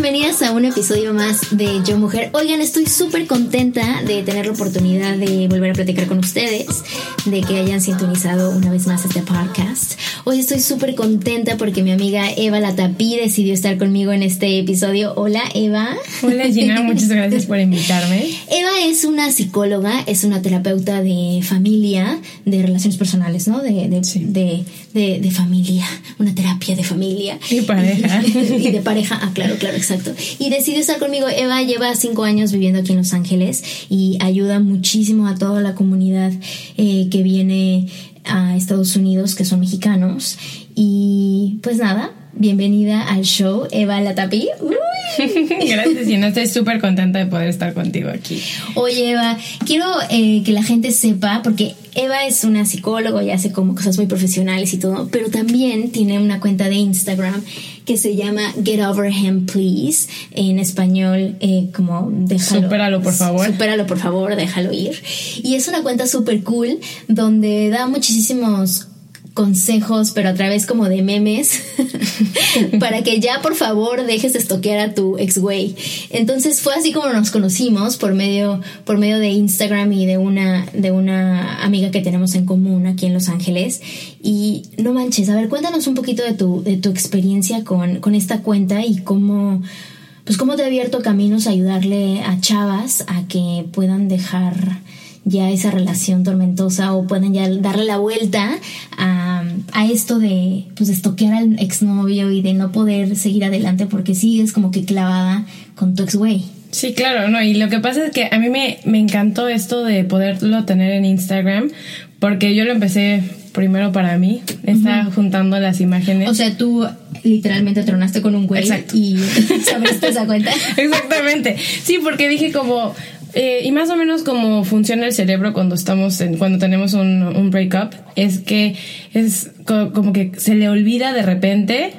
Bienvenidas a un episodio más de Yo Mujer. Oigan, estoy súper contenta de tener la oportunidad de volver a platicar con ustedes, de que hayan sintonizado una vez más este podcast. Hoy estoy súper contenta porque mi amiga Eva Latapí decidió estar conmigo en este episodio. Hola, Eva. Hola Gina, muchas gracias por invitarme. Eva es una psicóloga, es una terapeuta de familia, de relaciones personales, ¿no? De, de, Sí. de, de- familia, una terapia de familia. Y pareja. y de pareja, ah, claro, claro, exacto. Y decidió estar conmigo. Eva lleva cinco años viviendo aquí en Los Ángeles y ayuda muchísimo a toda la comunidad eh, que viene a Estados Unidos, que son mexicanos. Y pues nada, bienvenida al show, Eva Latapi. Uy. Gracias Gina, estoy súper contenta de poder estar contigo aquí. Oye, Eva, quiero eh, que la gente sepa, porque Eva es una psicóloga y hace como cosas muy profesionales y todo, pero también tiene una cuenta de Instagram que se llama Get Over Him Please, en español eh, como déjalo. Supéralo, por favor. Supéralo, por favor, déjalo ir. Y es una cuenta súper cool donde da muchísimos consejos, pero a través como de memes, para que ya por favor dejes de estoquear a tu ex güey. Entonces fue así como nos conocimos por medio, por medio de Instagram y de una, de una amiga que tenemos en común aquí en Los Ángeles. Y no manches, a ver, cuéntanos un poquito de tu, de tu experiencia con, con esta cuenta y cómo, pues cómo te ha abierto caminos a ayudarle a chavas a que puedan dejar ya esa relación tormentosa o pueden ya darle la vuelta a, a esto de pues de estoquear al exnovio y de no poder seguir adelante porque sigues como que clavada con tu ex güey. Sí, claro, no, y lo que pasa es que a mí me, me encantó esto de poderlo tener en Instagram, porque yo lo empecé primero para mí, estaba juntando las imágenes. O sea, tú literalmente tronaste con un güey Exacto. y abriste esa cuenta. Exactamente. Sí, porque dije como eh, y más o menos como funciona el cerebro cuando estamos en, cuando tenemos un, un breakup es que es co- como que se le olvida de repente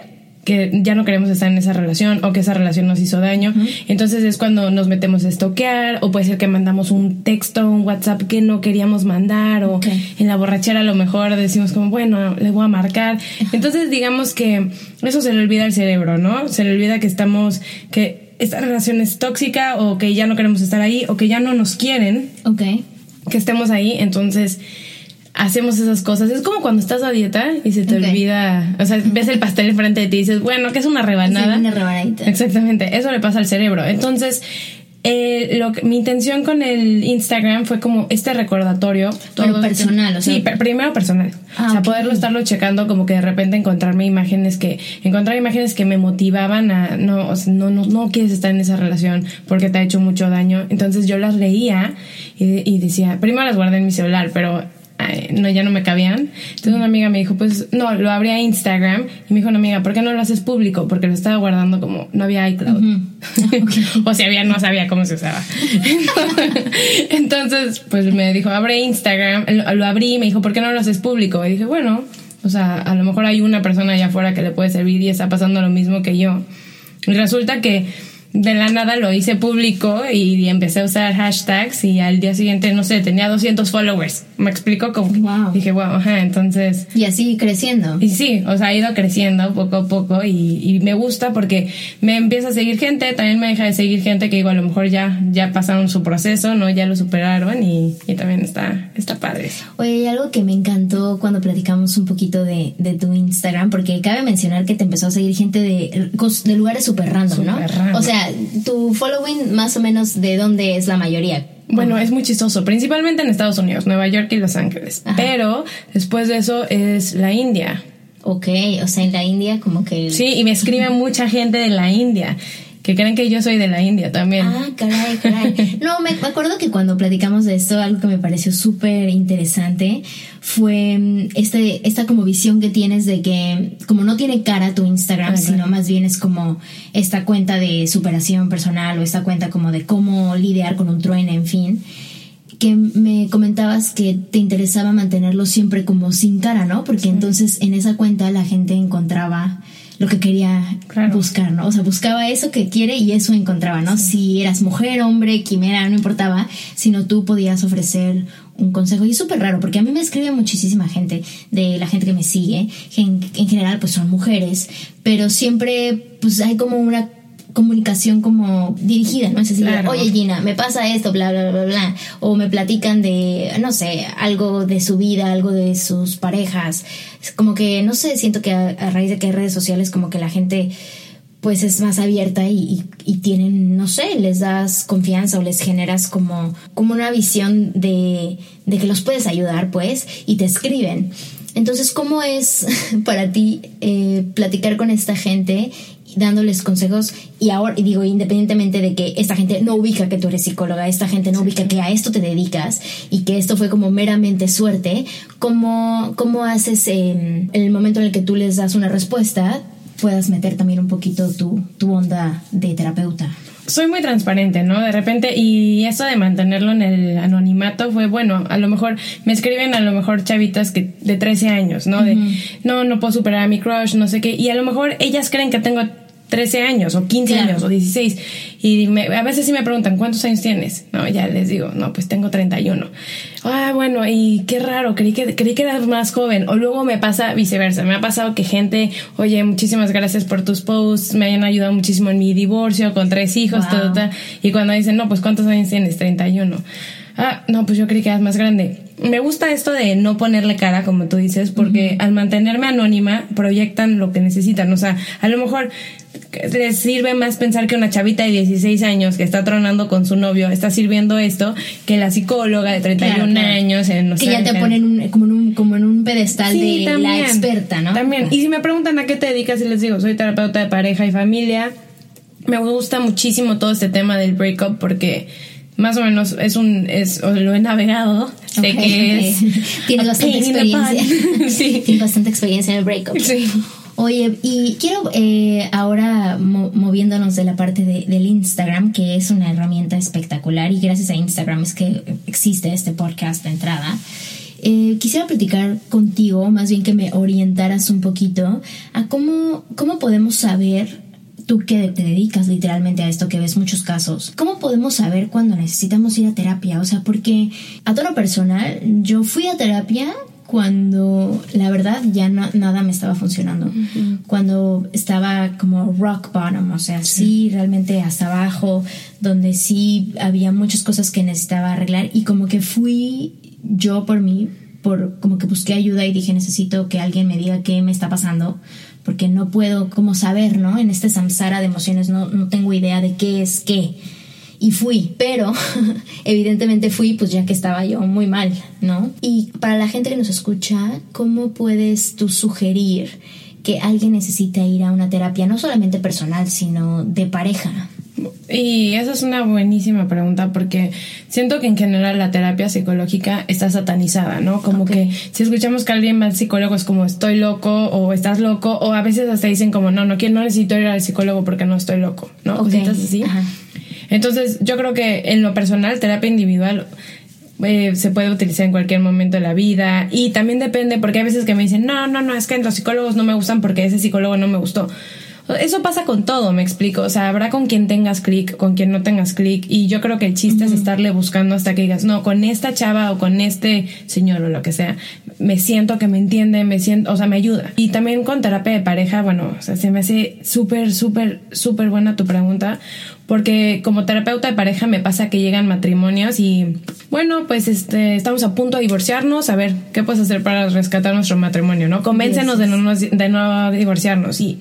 que ya no queremos estar en esa relación o que esa relación nos hizo daño. Entonces es cuando nos metemos a estoquear o puede ser que mandamos un texto, un WhatsApp que no queríamos mandar o en la borrachera a lo mejor decimos como, bueno, le voy a marcar. Entonces digamos que eso se le olvida al cerebro, ¿no? Se le olvida que estamos, que esta relación es tóxica o que ya no queremos estar ahí o que ya no nos quieren Ok. que estemos ahí. Entonces hacemos esas cosas. Es como cuando estás a dieta y se te olvida, o sea, ves el pastel enfrente de ti y dices, bueno, que es una rebanada. Sí, una rebanadita. Exactamente, eso le pasa al cerebro. Entonces, eh, lo que, mi intención con el Instagram fue como este recordatorio. Pero personal, o sea- Sí, per- primero personal. Ah, o sea, poderlo estarlo checando, como que de repente encontrarme imágenes que, encontrar imágenes que me motivaban a, no, o sea, no, no, no quieres estar en esa relación porque te ha hecho mucho daño. Entonces yo las leía y, y decía, primero las guardé en mi celular, pero ay, no, ya no me cabían. Entonces una amiga me dijo, pues no, lo abrí a Instagram y me dijo una amiga, ¿por qué no lo haces público? Porque lo estaba guardando como, no había iCloud. o si había, no sabía cómo se usaba. Entonces, pues me dijo, abre Instagram, lo, lo abrí y me dijo, ¿por qué no lo haces público? Y dije, bueno, o sea, a lo mejor hay una persona allá afuera que le puede servir y está pasando lo mismo que yo. Y resulta que de la nada lo hice público y, empecé a usar hashtags y al día siguiente, no sé, tenía 200 followers. ¿Me explico? Como Wow. dije, wow, ajá, entonces... Y así creciendo. Y sí, o sea, ha ido creciendo poco a poco y, y me gusta porque me empieza a seguir gente, también me deja de seguir gente que digo, a lo mejor ya, ya pasaron su proceso, ¿no? Ya lo superaron y, y también está, está padre eso. Oye, hay algo que me encantó cuando platicamos un poquito de, de tu Instagram, porque cabe mencionar que te empezó a seguir gente de, de lugares súper random, ¿no? Súper random. O sea, tu following más o menos de dónde es la mayoría. Bueno, es muy chistoso, principalmente en Estados Unidos, Nueva York y Los Ángeles. Ajá. Pero después de eso es la India. Ok, o sea, en la India como que... Sí, y me escribe mucha gente de la India, que creen que yo soy de la India también. Ah, caray, caray. No, me, acuerdo que cuando platicamos de esto, algo que me pareció súper interesante fue mm, este, esta como visión que tienes de que como no tiene cara tu Instagram, Ah, claro. sino más bien es como esta cuenta de superación personal o esta cuenta como de cómo lidiar con un trueno, en fin que me comentabas que te interesaba mantenerlo siempre como sin cara, ¿no? Porque entonces en esa cuenta la gente encontraba lo que quería Claro. buscar, ¿no? O sea, buscaba eso que quiere y eso encontraba, ¿no? Si eras mujer, hombre, quimera, no importaba, sino tú podías ofrecer un consejo. Y es súper raro, porque a mí me escribe muchísima gente, de la gente que me sigue, que en, en general pues son mujeres, pero siempre pues hay como una comunicación como dirigida, ¿no? Es decir, Claro. oye Gina, me pasa esto, bla, bla, bla, bla, o me platican de, no sé, algo de su vida, algo de sus parejas. Es como que, no sé, siento que a, a raíz de que hay redes sociales, como que la gente pues es más abierta y, y- y tienen, no sé, les das confianza o les generas como, como una visión de, de que los puedes ayudar, pues, y te escriben. Entonces, ¿cómo es para ti eh, platicar con esta gente dándoles consejos? Y ahora, y digo, independientemente de que esta gente no ubica que tú eres psicóloga, esta gente no ubica que a esto te dedicas y que esto fue como meramente suerte, ¿cómo, cómo haces eh, en el momento en el que tú les das una respuesta? puedas meter también un poquito tu, tu onda de terapeuta. Soy muy transparente, ¿no? De repente, y eso de mantenerlo en el anonimato fue, bueno, a lo mejor me escriben a lo mejor chavitas que de 13 años, ¿no? De, no, no puedo superar a mi crush, no sé qué, y a lo mejor ellas creen que tengo 13 años o 15 Claro. años o 16 y me- a veces sí me preguntan ¿cuántos años tienes? No, ya les digo, no, pues tengo 31. Ah, bueno, y qué raro, creí que creí que eras más joven o luego me pasa viceversa, me ha pasado que gente, oye, muchísimas gracias por tus posts, me han ayudado muchísimo en mi divorcio con tres hijos, Wow. todo, tal. y cuando dicen, "No, pues ¿cuántos años tienes? 31." Ah, no, pues yo creí que eras más grande. Me gusta esto de no ponerle cara, como tú dices, porque al mantenerme anónima proyectan lo que necesitan. O sea, a lo mejor les sirve más pensar que una chavita de 16 años que está tronando con su novio está sirviendo esto que la psicóloga de 31 Claro, claro. años en Los que ya te Ángeles. ponen un- como, en un, como en un pedestal Sí, de la experta, ¿no? También. Y si me preguntan a qué te dedicas, y les digo, soy terapeuta de pareja y familia. Me gusta muchísimo todo este tema del breakup porque más o menos es un es lo he navegado sé Ok, que es Tienes bastante experiencia. sí Tienes bastante experiencia en el breakup. sí Oye, y quiero eh, ahora mo- moviéndonos de la parte de- del Instagram, que es una herramienta espectacular y gracias a Instagram es que existe este podcast de entrada. Eh, quisiera platicar contigo, más bien que me orientaras un poquito a cómo, cómo podemos saber, tú que te dedicas literalmente a esto, que ves muchos casos, cómo podemos saber cuando necesitamos ir a terapia. O sea, porque a tono personal, yo fui a terapia cuando la verdad ya no- nada me estaba funcionando. Cuando estaba como rock bottom, o sea, sí. realmente hasta abajo, donde sí había muchas cosas que necesitaba arreglar y como que fui yo por mí, por como que busqué ayuda y dije necesito que alguien me diga qué me está pasando porque no puedo como saber, ¿no? En este samsara de emociones no, no tengo idea de qué es qué y fui, pero evidentemente fui pues ya que estaba yo muy mal, ¿no? Y para la gente que nos escucha, ¿cómo puedes tú sugerir que alguien necesita ir a una terapia no solamente personal, sino de pareja? Y esa es una buenísima pregunta porque siento que en general la terapia psicológica está satanizada, ¿no? Como que si escuchamos que alguien va al psicólogo es como estoy loco o estás loco o a veces hasta dicen como no, no quiero, no necesito ir al psicólogo porque no estoy loco, ¿no? Ok. Cositas así. Ajá. Entonces yo creo que en lo personal terapia individual eh, se puede utilizar en cualquier momento de la vida y también depende porque hay veces que me dicen no, no, no, es que los psicólogos no me gustan porque ese psicólogo no me gustó. Eso pasa con todo, me explico. O sea, habrá con quien tengas clic, con quien no tengas clic. Y yo creo que el chiste es estarle buscando hasta que digas, no, con esta chava o con este señor o lo que sea, me siento que me entiende, me siento, o sea, me ayuda. Y también con terapia de pareja, bueno, o sea, se me hace súper, súper, súper buena tu pregunta porque como terapeuta de pareja me pasa que llegan matrimonios y bueno, pues este estamos a punto de divorciarnos, a ver, ¿qué puedes hacer para rescatar nuestro matrimonio, no? Convéncenos de no de no divorciarnos y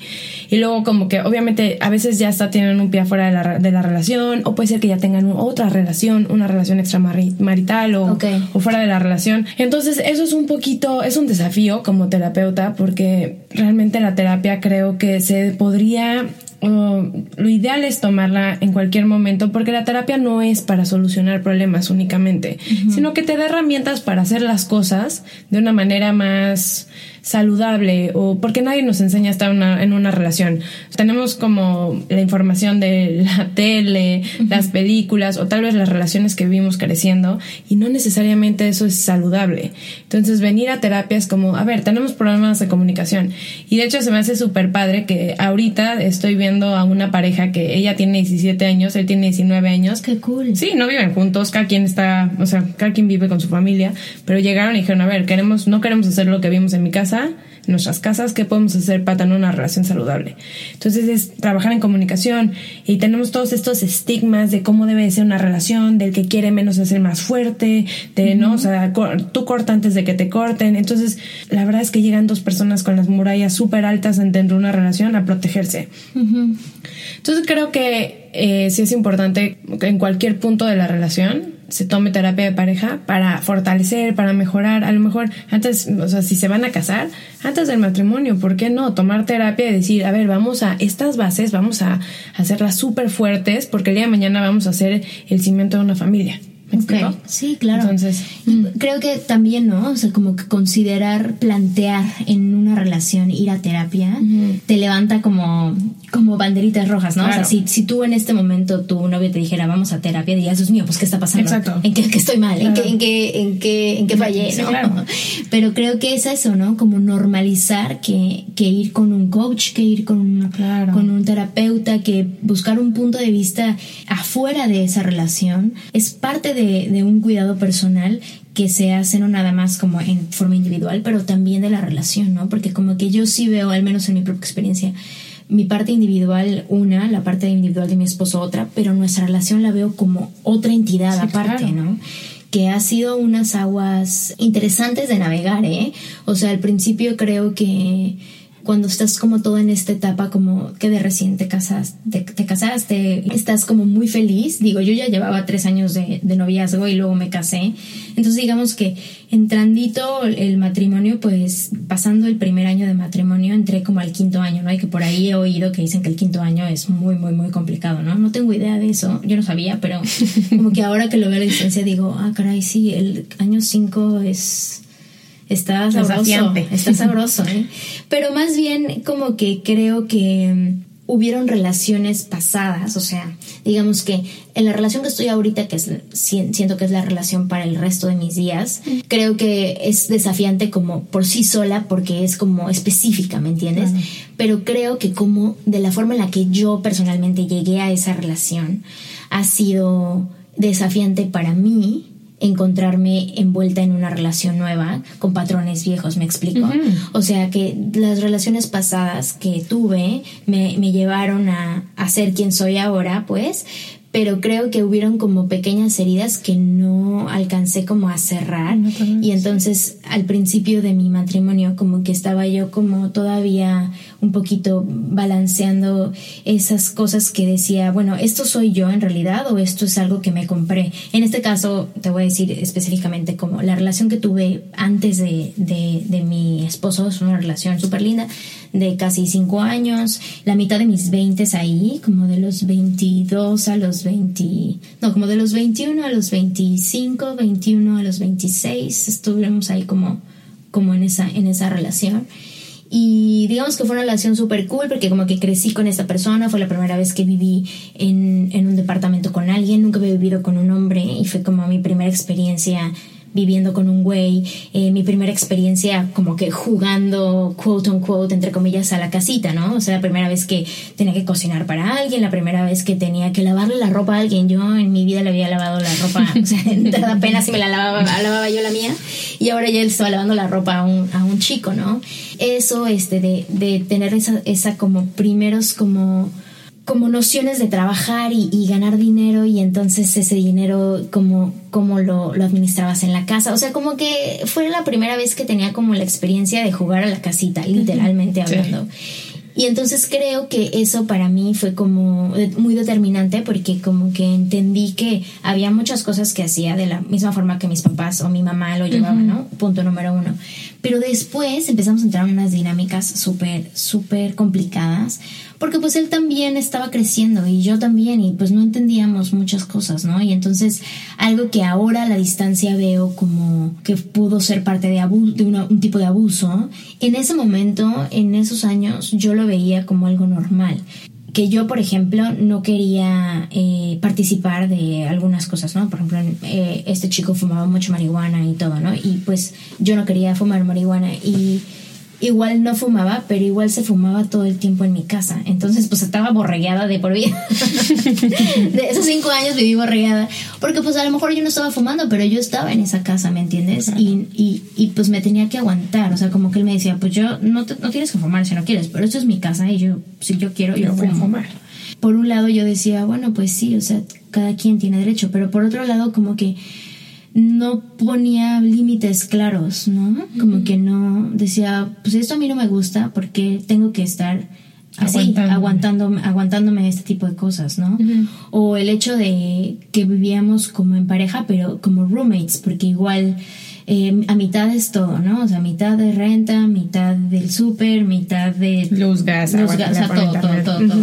y luego como que obviamente a veces ya está tienen un pie afuera de la, de la relación o puede ser que ya tengan otra relación, una relación extramarital o, o fuera de la relación. Entonces, eso es un poquito es un desafío como terapeuta porque realmente la terapia creo que se podría lo ideal es tomarla en cualquier momento porque la terapia no es para solucionar problemas únicamente, sino que te da herramientas para hacer las cosas de una manera más saludable o porque nadie nos enseña a estar en una relación. Tenemos como la información de la tele, las películas o tal vez las relaciones que vivimos creciendo y no necesariamente eso es saludable. Entonces venir a terapia es como, a ver, tenemos problemas de comunicación y de hecho se me hace súper padre que ahorita estoy viendo a una pareja que ella tiene 17 años, él tiene 19 años. Qué cool. Sí, no viven juntos, cada quien está, o sea, cada quien vive con su familia, pero llegaron y dijeron, a ver, queremos, no queremos hacer lo que vimos en mi casa, en nuestras casas, qué podemos hacer para tener una relación saludable. Entonces es trabajar en comunicación y tenemos todos estos estigmas de cómo debe ser una relación, del que quiere menos hacer más fuerte, de no, o sea, tú corta antes de que te corten. Entonces, la verdad es que llegan dos personas con las murallas súper altas dentro de una relación a protegerse. Entonces creo que eh, sí es importante en cualquier punto de la relación se tome terapia de pareja para fortalecer, para mejorar. A lo mejor antes, o sea, si se van a casar, antes del matrimonio, ¿por qué no? Tomar terapia y decir, a ver, vamos a estas bases, vamos a hacerlas súper fuertes porque el día de mañana vamos a hacer el cimiento de una familia. Sí, claro. Entonces, creo que también, ¿no? O sea, como que considerar, plantear en una relación ir a terapia, te levanta como, como banderitas rojas, ¿no? O sea, si, si tú en este momento tu novio te dijera, vamos a terapia, dirías, Dios mío, pues, ¿qué está pasando? Exacto. ¿En qué, estoy mal? ¿En, qué, en, qué, en, qué, en qué fallé? ¿no? Pero creo que es eso, ¿no? Como normalizar que, que ir con un coach, que ir con, un, con un terapeuta, que buscar un punto de vista afuera de esa relación es parte de de, un cuidado personal que se hace no nada más como en forma individual, pero también de la relación, ¿no? Porque como que yo sí veo, al menos en mi propia experiencia, mi parte individual una, la parte individual de mi esposo otra, pero nuestra relación la veo como otra entidad aparte, ¿no? que ha sido unas aguas interesantes de navegar, ¿eh? O sea, al principio creo que cuando estás como todo en esta etapa como que de recién te casaste, te, casaste, estás como muy feliz. Digo, yo ya llevaba tres años de, noviazgo y luego me casé. Entonces digamos que entrandito el matrimonio, pues pasando el primer año de matrimonio, entré como al quinto año, ¿no? Y que por ahí he oído que dicen que el quinto año es muy, muy, muy complicado, ¿no? No tengo idea de eso, yo no sabía, pero como que ahora que lo veo a la distancia digo, ah, caray, sí, el año cinco es Está sabroso. Está sabroso, ¿eh? Pero más bien como que creo que mm, hubieron relaciones pasadas, o sea, digamos que en la relación que estoy ahorita, que es, siento que es la relación para el resto de mis días, creo que es desafiante como por sí sola porque es como específica, ¿me entiendes? Pero creo que como de la forma en la que yo personalmente llegué a esa relación ha sido desafiante para mí encontrarme envuelta en una relación nueva con patrones viejos, me explico. O sea que las relaciones pasadas que tuve me, me llevaron a, a, ser quien soy ahora, pues, pero creo que hubieron como pequeñas heridas que no alcancé como a cerrar y entonces al principio de mi matrimonio como que estaba yo como todavía un poquito balanceando esas cosas que decía, bueno, esto soy yo en realidad o esto es algo que me compré. En este caso te voy a decir específicamente como la relación que tuve antes de, de, de mi esposo es una relación súper linda de casi cinco años, la mitad de mis 20 ahí, como de los 22 a los 20, no, como de los 21 a los 25, 21 a los 26, estuvimos ahí como, como en, esa, en esa relación. Y digamos que fue una relación súper cool porque como que crecí con esta persona, fue la primera vez que viví en, en un departamento con alguien, nunca había vivido con un hombre y fue como mi primera experiencia viviendo con un güey, eh, mi primera experiencia como que jugando, quote unquote, entre comillas, a la casita, ¿no? O sea, la primera vez que tenía que cocinar para alguien, la primera vez que tenía que lavarle la ropa a alguien. Yo en mi vida le había lavado la ropa, o sea, apenas si me la lavaba, lavaba yo la mía, y ahora ya estaba lavando la ropa a un, a un chico, ¿no? Eso, este, de, de tener esa, esa como primeros como como nociones de trabajar y, ganar dinero y entonces ese dinero como, como lo, lo, administrabas en la casa. O sea, como que fue la primera vez que tenía como la experiencia de jugar a la casita, literalmente hablando. Y entonces creo que eso para mí fue como muy determinante porque como que entendí que había muchas cosas que hacía de la misma forma que mis papás o mi mamá lo llevaban, ¿no? Punto número uno. Pero después empezamos a entrar en unas dinámicas súper, súper complicadas porque pues él también estaba creciendo y yo también y pues no entendíamos muchas cosas, ¿no? Y entonces algo que ahora a la distancia veo como que pudo ser parte de, de un tipo de abuso, en ese momento, en esos años, yo lo veía como algo normal que yo, por ejemplo, no quería eh, participar de algunas cosas, ¿no? Por ejemplo, eh, este chico fumaba mucho marihuana y todo, ¿no? Y pues yo no quería fumar marihuana y igual no fumaba, pero igual se fumaba todo el tiempo en mi casa. Entonces, pues estaba borregueada de por vida. de esos cinco años viví borregueada. Porque pues a lo mejor yo no estaba fumando, pero yo estaba en esa casa, ¿me entiendes? Y, y, y, pues me tenía que aguantar. O sea, como que él me decía, pues yo no, no tienes que fumar si no quieres, pero esto es mi casa y yo, si yo quiero, yo, voy a fumar. Por un lado yo decía, bueno, pues sí, o sea, cada quien tiene derecho, pero por otro lado como que no ponía límites claros, ¿no? Como que no decía, pues esto a mí no me gusta porque tengo que estar así, aguantándome, aguantándome este tipo de cosas, ¿no? O el hecho de que vivíamos como en pareja, pero como roommates, porque igual eh, a mitad es todo, ¿no? O sea, mitad de renta, mitad del súper, mitad de luz, gas, luz, gas, o sea, todo, todo, todo, todo,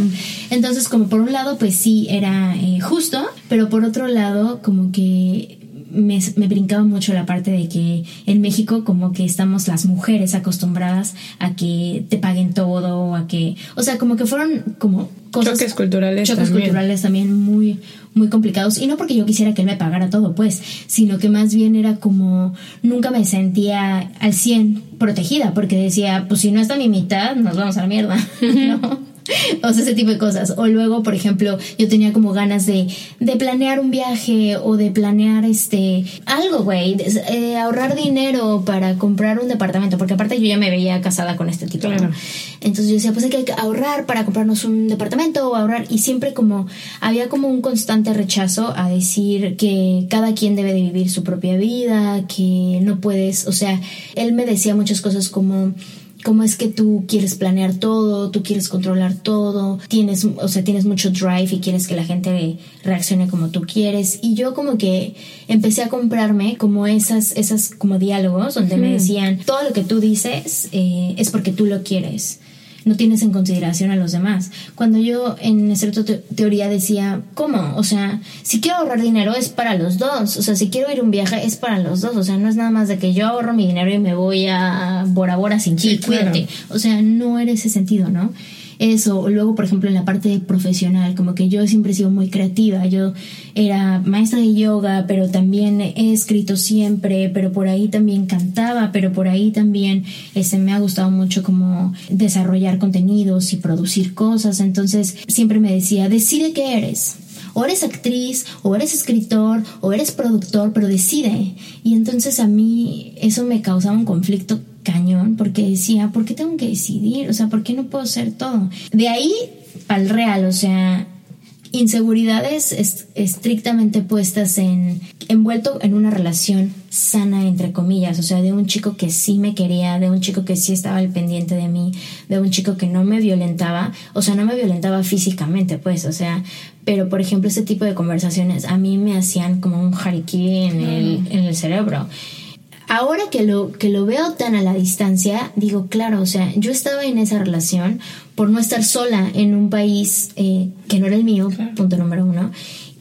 Entonces, como por un lado, pues sí, era eh, justo, pero por otro lado, como que me, me, brincaba mucho la parte de que en México como que estamos las mujeres acostumbradas a que te paguen todo, a que, o sea, como que fueron como cosas... Choques culturales choques culturales también muy, muy complicados. Y no porque yo quisiera que él me pagara todo, pues, sino que más bien era como, nunca me sentía al 100 protegida, porque decía, pues si no está mi mitad, nos vamos a la mierda, ¿no? o sea, ese tipo de cosas. O luego, por ejemplo, yo tenía como ganas de, de planear un viaje o de planear este algo, güey, eh, ahorrar dinero para comprar un departamento, porque aparte yo ya me veía casada con este tipo. Entonces yo decía, pues hay que ahorrar para comprarnos un departamento o ahorrar y siempre como había como un constante rechazo a decir que cada quien debe de vivir su propia vida, que no puedes, o sea, él me decía muchas cosas como cómo es que tú quieres planear todo, tú quieres controlar todo, tienes, o sea, tienes mucho drive y quieres que la gente reaccione como tú quieres. Y yo como que empecé a comprarme como esas, esas como diálogos donde me decían, todo lo que tú dices eh, es porque tú lo quieres no tienes en consideración a los demás. Cuando yo en cierta teoría decía, ¿cómo? O sea, si quiero ahorrar dinero es para los dos. O sea, si quiero ir a un viaje es para los dos. O sea, no es nada más de que yo ahorro mi dinero y me voy a Bora Bora sin ti, cuídate. O sea, no era ese sentido, ¿no? Eso. Luego, por ejemplo, en la parte profesional, como que yo siempre he sido muy creativa. Yo era maestra de yoga, pero también he escrito siempre, pero por ahí también cantaba, pero por ahí también este, me ha gustado mucho como desarrollar contenidos y producir cosas. Entonces, siempre me decía, decide qué eres o eres actriz, o eres escritor, o eres productor, pero decide. Y entonces a mí eso me causaba un conflicto cañón porque decía, ¿por qué tengo que decidir? O sea, ¿por qué no puedo ser todo? De ahí al real, o sea, inseguridades estrictamente puestas en envuelto en una relación sana entre comillas, o sea, de un chico que sí me quería, de un chico que sí estaba al pendiente de mí, de un chico que no me violentaba, o sea, no me violentaba físicamente, pues, o sea, pero por ejemplo, ese tipo de conversaciones a mí me hacían como un jarikiri en el, en el cerebro ahora que lo, que lo veo tan a la distancia, digo, claro, o sea, yo estaba en esa relación por no estar sola en un país eh, que no era el mío, punto número uno,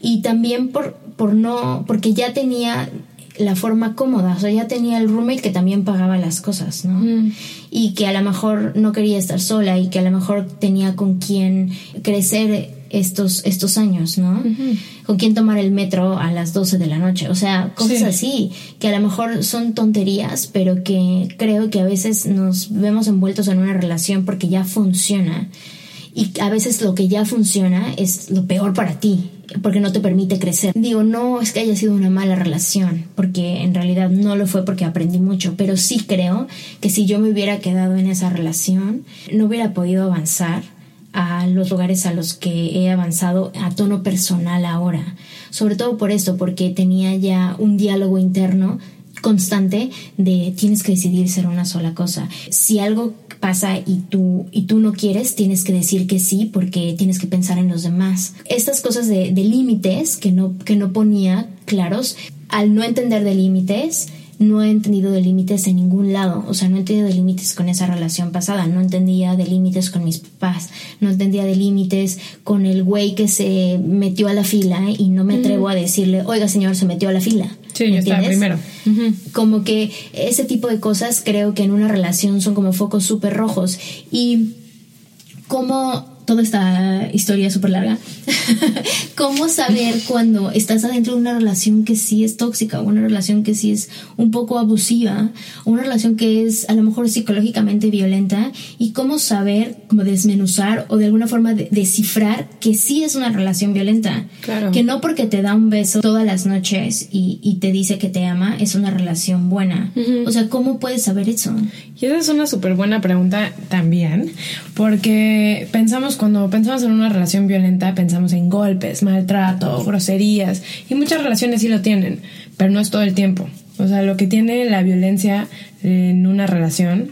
y también por, por no, porque ya tenía la forma cómoda, o sea, ya tenía el roommate que también pagaba las cosas, ¿no? Mm. Y que a lo mejor no quería estar sola y que a lo mejor tenía con quien crecer estos, estos años, ¿no? Con quién tomar el metro a las 12 de la noche. O sea, cosas Sí. así, que a lo mejor son tonterías, pero que creo que a veces nos vemos envueltos en una relación porque ya funciona. Y a veces lo que ya funciona es lo peor para ti, porque no te permite crecer. Digo, no es que haya sido una mala relación, porque en realidad no lo fue porque aprendí mucho, pero sí creo que si yo me hubiera quedado en esa relación, no hubiera podido avanzar a los lugares a los que he avanzado a tono personal ahora. Sobre todo por esto, porque tenía ya un diálogo interno constante de tienes que decidir ser una sola cosa. Si algo pasa y tú y tú no quieres, tienes que decir que sí porque tienes que pensar en los demás. Estas cosas de, de límites que no que no ponía claros, al no entender de límites, no he entendido de límites en ningún lado. O sea, no he entendido de límites con esa relación pasada. No entendía de límites con mis papás. No entendía de límites con el güey que se metió a la fila y no me atrevo a decirle, oiga señor, se metió a la fila. Sí, yo estaba primero. Como que ese tipo de cosas creo que en una relación son como focos súper rojos. Y como toda esta historia súper larga, cómo saber cuando estás adentro de una relación que sí es tóxica, una relación que sí es un poco abusiva, una relación que es a lo mejor psicológicamente violenta, y cómo saber, como desmenuzar o de alguna forma de- descifrar que sí es una relación violenta. Claro. Que no porque te da un beso todas las noches y, y te dice que te ama, es una relación buena. O sea, ¿cómo puedes saber eso? Y esa es una súper buena pregunta también, porque pensamos, cuando pensamos en una relación violenta, pensamos en golpes, maltrato, groserías, y muchas relaciones sí lo tienen, pero no es todo el tiempo. O sea, lo que tiene la violencia en una relación,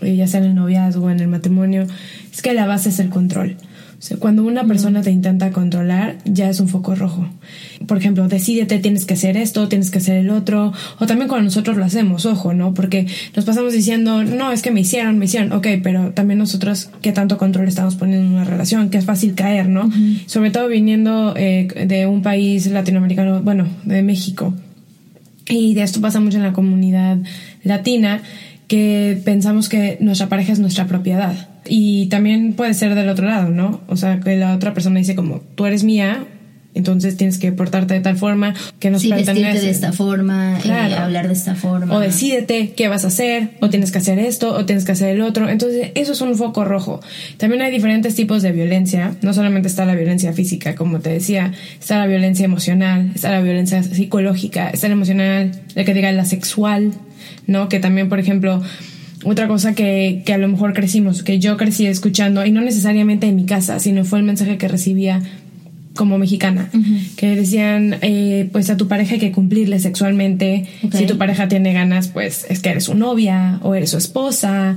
ya sea en el noviazgo, en el matrimonio, es que la base es el control. O sea, cuando una persona te intenta controlar, ya es un foco rojo. Por ejemplo, decídete, tienes que hacer esto, tienes que hacer el otro. O también cuando nosotros lo hacemos, ojo, ¿no? Porque nos pasamos diciendo, no, es que me hicieron, me hicieron. Ok, pero también nosotros, ¿qué tanto control estamos poniendo en una relación? Que es fácil caer, ¿no? Sobre todo viniendo eh, de un país latinoamericano, bueno, de México. Y de esto pasa mucho en la comunidad latina, que pensamos que nuestra pareja es nuestra propiedad. Y también puede ser del otro lado, ¿no? O sea, que la otra persona dice como, tú eres mía, entonces tienes que portarte de tal forma que nos Sí, pertenece. de esta forma, eh, Claro. hablar de esta forma. O decídete qué vas a hacer, o tienes que hacer esto, o tienes que hacer el otro. Entonces, eso es un foco rojo. También hay diferentes tipos de violencia. No solamente está la violencia física, como te decía, está la violencia emocional, está la violencia psicológica, está la emocional, la que diga la sexual, ¿no? Que también, por ejemplo, otra cosa que, que a lo mejor crecimos, que yo crecí escuchando, y no necesariamente en mi casa, sino fue el mensaje que recibía como mexicana, que decían, eh, pues a tu pareja hay que cumplirle sexualmente, si tu pareja tiene ganas, pues es que eres su novia o eres su esposa,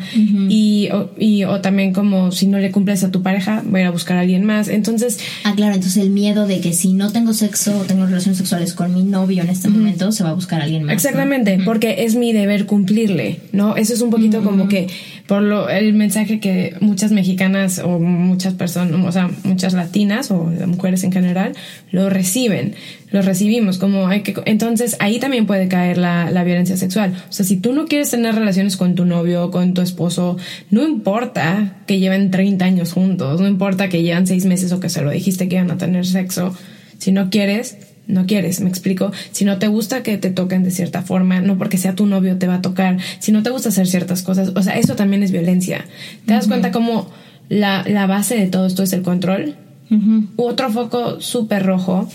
y, o, y o también como si no le cumples a tu pareja, voy a buscar a alguien más. Entonces, Ah, claro, entonces el miedo de que si no tengo sexo o tengo relaciones sexuales con mi novio en este momento, se va a buscar a alguien más. ¿no? Exactamente, porque es mi deber cumplirle, ¿no? Eso es un poquito como que por lo el mensaje que muchas mexicanas o muchas personas, o sea, muchas latinas o mujeres en general lo reciben, lo recibimos como entonces ahí también puede caer la, la violencia sexual. O sea, si tú no quieres tener relaciones con tu novio con tu esposo, no importa que lleven 30 años juntos, no importa que llevan seis meses o que se lo dijiste que iban a tener sexo, si no quieres, no quieres, me explico. Si no te gusta que te toquen de cierta forma, no porque sea tu novio te va a tocar, si no te gusta hacer ciertas cosas, o sea, eso también es violencia. ¿Te das cuenta cómo la, la base de todo esto es el control? Otro foco súper rojo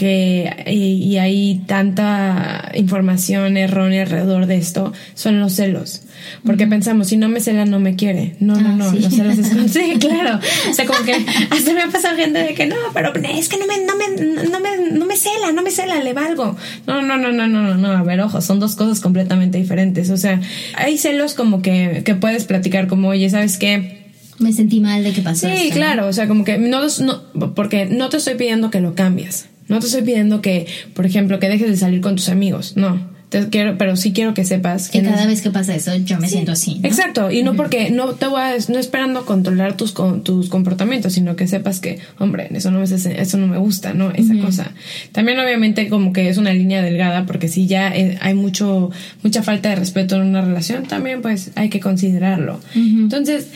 que y, y hay tanta información errónea alrededor de esto son los celos. Porque pensamos, si no me cela, no me quiere. No, no, Ah, no, sí. los celos es Sí, claro. O sea, como que hasta me ha pasado gente de que no, pero es que no me, no me, no me, no me cela, no me cela, le valgo. No, no, no, no, no, no, no. A ver, ojo, son dos cosas completamente diferentes. O sea, hay celos como que, que puedes platicar como, oye, ¿sabes qué? Me sentí mal de que pasó. Sí, esto, ¿no? claro, o sea, como que no, no, porque no te estoy pidiendo que lo cambies. No te estoy pidiendo que, por ejemplo, que dejes de salir con tus amigos. No. Te quiero, pero sí quiero que sepas Que no- cada vez que pasa eso, yo me siento así. ¿no? Exacto, y no porque no te voy a, no esperando controlar tus con- tus comportamientos, sino que sepas que, hombre, eso no me eso no me gusta, ¿no? Esa cosa. También obviamente como que es una línea delgada porque si ya eh, hay mucho mucha falta de respeto en una relación, también pues hay que considerarlo. Entonces,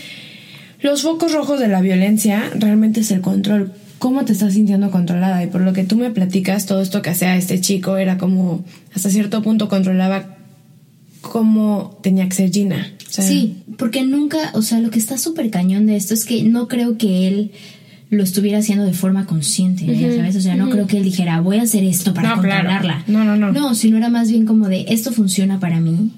los focos rojos de la violencia realmente es el control cómo te estás sintiendo controlada. Y por lo que tú me platicas, todo esto que hacía este chico era como, hasta cierto punto controlaba cómo tenía que ser Gina. O sea, Sí, porque nunca, o sea, lo que está súper cañón de esto es que no creo que él lo estuviera haciendo de forma consciente, ya ¿sabes? O sea, no creo que él dijera, voy a hacer esto para No, claro. controlarla. No, no, no. No, sino era más bien como de, esto funciona para mí,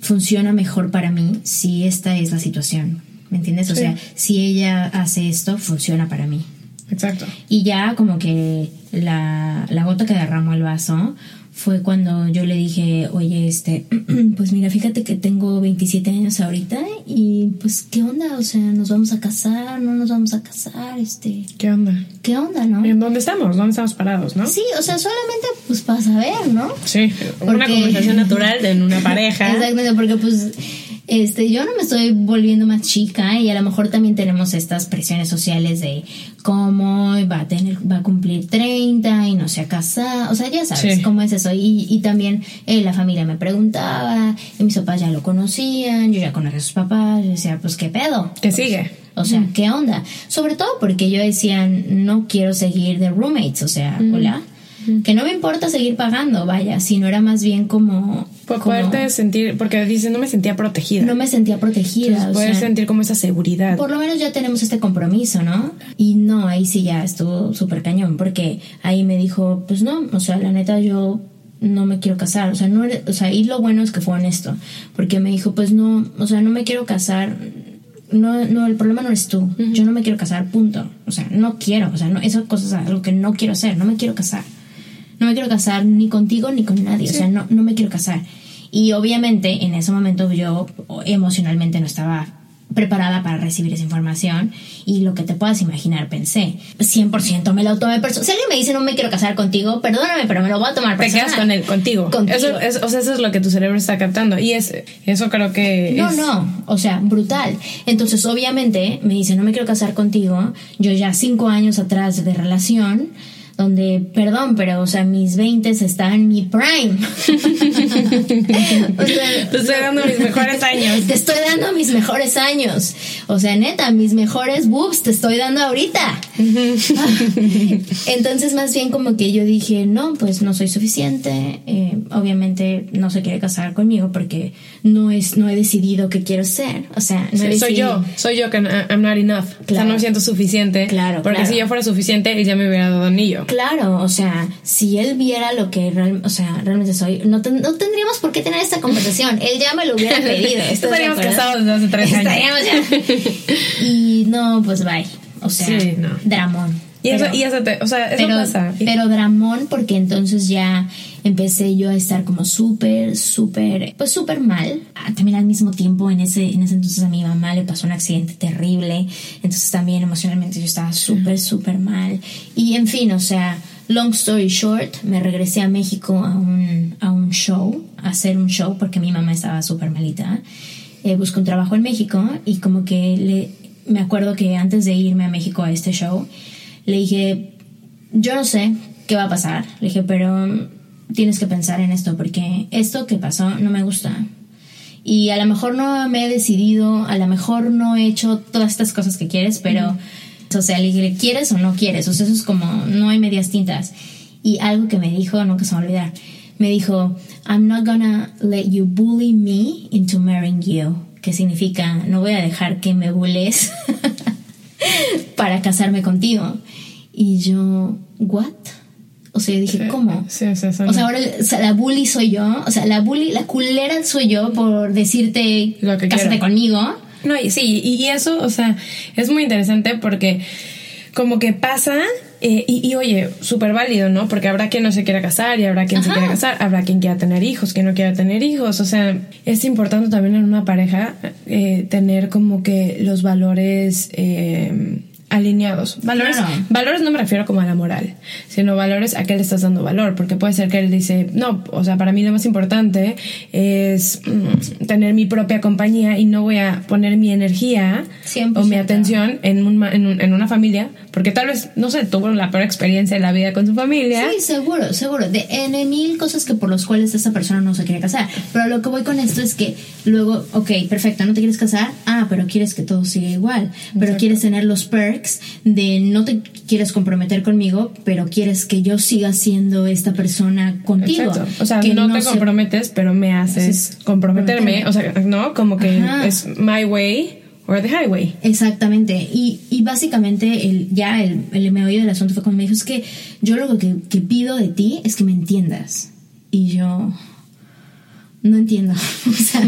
funciona mejor para mí si esta es la situación, ¿me entiendes? O Sí. sea, si ella hace esto, funciona para mí. Exacto. Y ya como que la, la gota que derramó el vaso fue cuando yo le dije, oye, este, pues mira, fíjate que tengo 27 años ahorita y pues, ¿qué onda? O sea, ¿nos vamos a casar? ¿No nos vamos a casar? Este, ¿Qué onda? ¿qué onda, no? ¿En dónde estamos? ¿Dónde estamos parados, no? Sí, o sea, solamente pues para saber, ¿no? Sí, una Porque- conversación natural en una pareja. Exactamente, porque pues este, yo no me estoy volviendo más chica y a lo mejor también tenemos estas presiones sociales de cómo va a tener, va a cumplir 30 y no se ha casado, o sea, ya sabes Sí. cómo es eso. Y, y también eh, la familia me preguntaba, y mis papás ya lo conocían, yo ya conocía a sus papás, yo decía, pues qué pedo. ¿Qué sigue? O sea, ¿qué onda? Sobre todo porque yo decía, no quiero seguir de roommates, o sea, hola. Que no me importa seguir pagando, vaya, sino era más bien como... Por como- poderte sentir, porque dice, no me sentía protegida. no me sentía protegida. Entonces, o poder sea, sentir como esa seguridad. por lo menos ya tenemos este compromiso, ¿no? Y no, ahí sí ya estuvo súper cañón, porque ahí me dijo, pues no, o sea, la neta yo no me quiero casar, o sea, no, o sea, y lo bueno es que fue honesto, porque me dijo, pues no, o sea, no me quiero casar, no, no, el problema no eres tú, yo no me quiero casar, punto, o sea, no quiero, o sea, no, esa cosa es algo que no quiero hacer, no me quiero casar, no me quiero casar ni contigo ni con nadie, o sea, no, no me quiero casar. Y obviamente en ese momento yo emocionalmente no estaba preparada para recibir esa información y lo que te puedas imaginar pensé 100% me lo tomé personal si alguien me dice no me quiero casar contigo perdóname pero me lo voy a tomar te personal quedas con él, contigo. Contigo. Eso, es, o sea, eso es lo que tu cerebro está captando. Y es, eso creo que no, es- no, o sea, brutal. Entonces, obviamente, me dice, no me quiero casar contigo. Yo ya cinco años atrás de relación, donde, perdón, pero, o sea, mis 20 están en mi prime. O sea, Te estoy dando mis mejores años. Te estoy dando mis mejores años. O sea, neta, mis mejores boobs te estoy dando ahorita. Entonces, más bien como que yo dije, no, pues no soy suficiente. Eh, obviamente no se quiere casar conmigo porque no es, no he decidido qué quiero ser. O sea, no Sí, soy yo, soy yo que no- I'm not enough. O sea, Claro. no me siento suficiente. Claro, Porque claro. si yo fuera suficiente, él ya me hubiera dado anillo. Claro, o sea, si él viera lo que real- o sea, realmente soy, no, ten- no tendríamos por qué tener esta conversación. Él ya me lo hubiera pedido. ¿estás de Estaríamos casados desde hace tres años. Estaríamos ya. Y no, pues bye. O sea, Sí, no. dramón. Y eso, Pero- y eso te, o sea, eso pero, pasa. Pero dramón porque entonces ya empecé yo a estar como súper, súper, pues súper mal. Ah, También al mismo tiempo en ese, en ese entonces a mi mamá le pasó un accidente terrible. Entonces también emocionalmente yo estaba súper, súper mal. Y en fin, o sea, long story short, me regresé a México a un, a un show, a hacer un show porque mi mamá estaba súper malita. Eh, busqué un trabajo en México y como que le, me acuerdo que antes de irme a México a este show, le dije, yo no sé qué va a pasar. Le dije, pero mm, tienes que pensar en esto porque esto que pasó no me gusta. Y a lo mejor no me he decidido, a lo mejor no he hecho todas estas cosas que quieres, pero, o sea, le dije, ¿quieres o no quieres? O sea, eso es como, no hay medias tintas. Y algo que me dijo, nunca se me va a olvidar, me dijo, I'm not gonna let you bully me into marrying you. Que significa, no voy a dejar que me bulles para casarme contigo. Y yo, ¿what? O sea, yo dije, ¿cómo? Sí, sí, sí, O sea, ahora o sea, la bully soy yo. O sea, la bully, la culera soy yo por decirte, Lo que cásate quiero. conmigo. No, y sí, y eso, o sea, es muy interesante porque como que pasa, eh, y, y oye, súper válido, ¿no? Porque habrá quien no se quiera casar y habrá quien se quiera casar, habrá quien quiera tener hijos, quien no quiera tener hijos, o sea, es importante también en una pareja eh, tener como que los valores... eh, alineados. Valores, Claro. valores no me refiero como a la moral, sino valores a qué le estás dando valor, porque puede ser que él dice, no, o sea, para mí lo más importante es mm, tener mi propia compañía y no voy a poner mi energía 100%. o mi atención en, un en, un- en una familia, porque tal vez, no sé, tuvo la peor experiencia de la vida con su familia. Sí, seguro, seguro. De N mil cosas que por los cuales esta persona no se quiere casar. Pero lo que voy con esto es que luego, ok, perfecto, no te quieres casar. Ah, pero quieres que todo siga igual. Pero quieres tener los perks de no te quieres comprometer conmigo, pero quieres que yo siga siendo esta persona contigo. Exacto. O sea, Que no, te se- comprometes, pero me haces Sí, comprometerme. O sea, ¿no? Como que Ajá. es my way or the highway. Exactamente. Y, y básicamente el, ya el, el meollo del asunto fue cuando me dijo, es que yo lo que, que pido de ti es que me entiendas. Y yo no entiendo. O sea,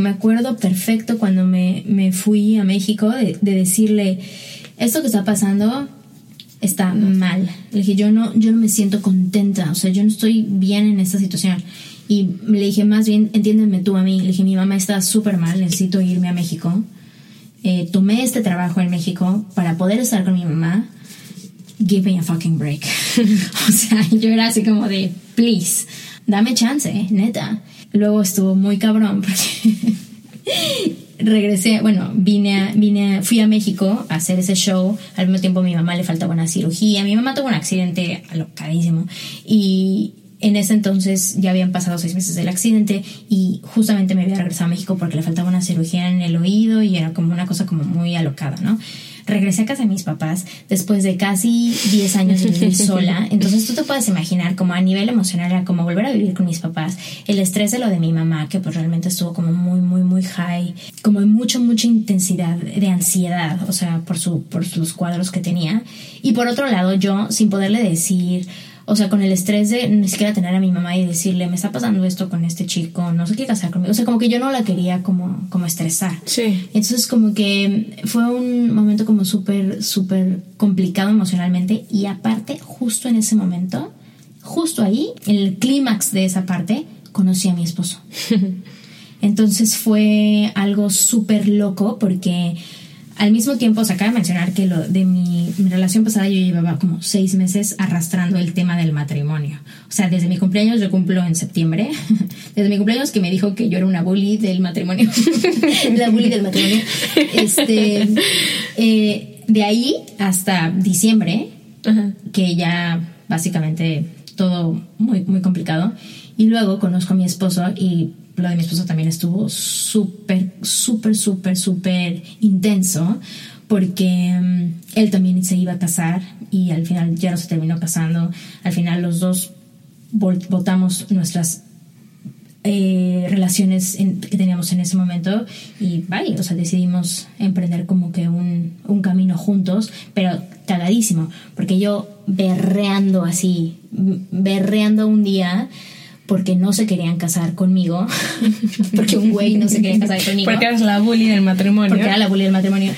me acuerdo perfecto cuando me, me fui a México de, de decirle, esto que está pasando está mal. Le dije, yo no, yo no me siento contenta, o sea, yo no estoy bien en esta situación. Y le dije, más bien, entiéndeme tú a mí. Le dije, mi mamá está súper mal, necesito irme a México. Eh, tomé este trabajo en México para poder estar con mi mamá. Give me a fucking break. o sea, yo era así como de, please, dame chance, neta. Luego estuvo muy cabrón porque regresé, bueno, vine a, vine a- fui a México a hacer ese show. Al mismo tiempo a mi mamá le faltaba una cirugía. Mi mamá tuvo un accidente alocadísimo. Y en ese entonces ya habían pasado seis meses del accidente y justamente me había regresado a México porque le faltaba una cirugía en el oído y era como una cosa como muy alocada, ¿no? Regresé a casa de mis papás después de casi 10 años de vivir sola. Entonces tú te puedes imaginar como a nivel emocional era como volver a vivir con mis papás. El estrés de lo de mi mamá, que pues realmente estuvo como muy, muy, muy high. Como en mucha, mucha intensidad de ansiedad. O sea, por, su, por los cuadros que tenía. Y por otro lado, yo sin poderle decir... O sea, con el estrés de ni siquiera tener a mi mamá y decirle, me está pasando esto con este chico, no se quiere casar conmigo. O sea, como que yo no la quería como, como estresar. Sí. Entonces como que fue un momento como súper, súper complicado emocionalmente y aparte justo en ese momento, justo ahí, el clímax de esa parte, conocí a mi esposo. Entonces fue algo súper loco porque al mismo tiempo, se acaba de mencionar que lo de mi, mi relación pasada yo llevaba como seis meses arrastrando el tema del matrimonio. O sea, desde mi cumpleaños, yo cumplo en septiembre, desde mi cumpleaños que me dijo que yo era una bully del matrimonio, la bully del matrimonio, este, eh, de ahí hasta diciembre, que ya básicamente todo muy, muy complicado. Y luego conozco a mi esposo y lo de mi esposo también estuvo súper, súper, súper, súper intenso porque mm, él también se iba a casar y al final ya no se terminó casando. Al final los dos votamos nuestras eh, relaciones en- que teníamos en ese momento y vaya, o sea, decidimos emprender como que un, un camino juntos, pero cagadísimo, porque yo berreando así, berreando un día porque no se querían casar conmigo, porque un güey no se quería casar conmigo Porque eres la bully del matrimonio. porque era la bully del matrimonio.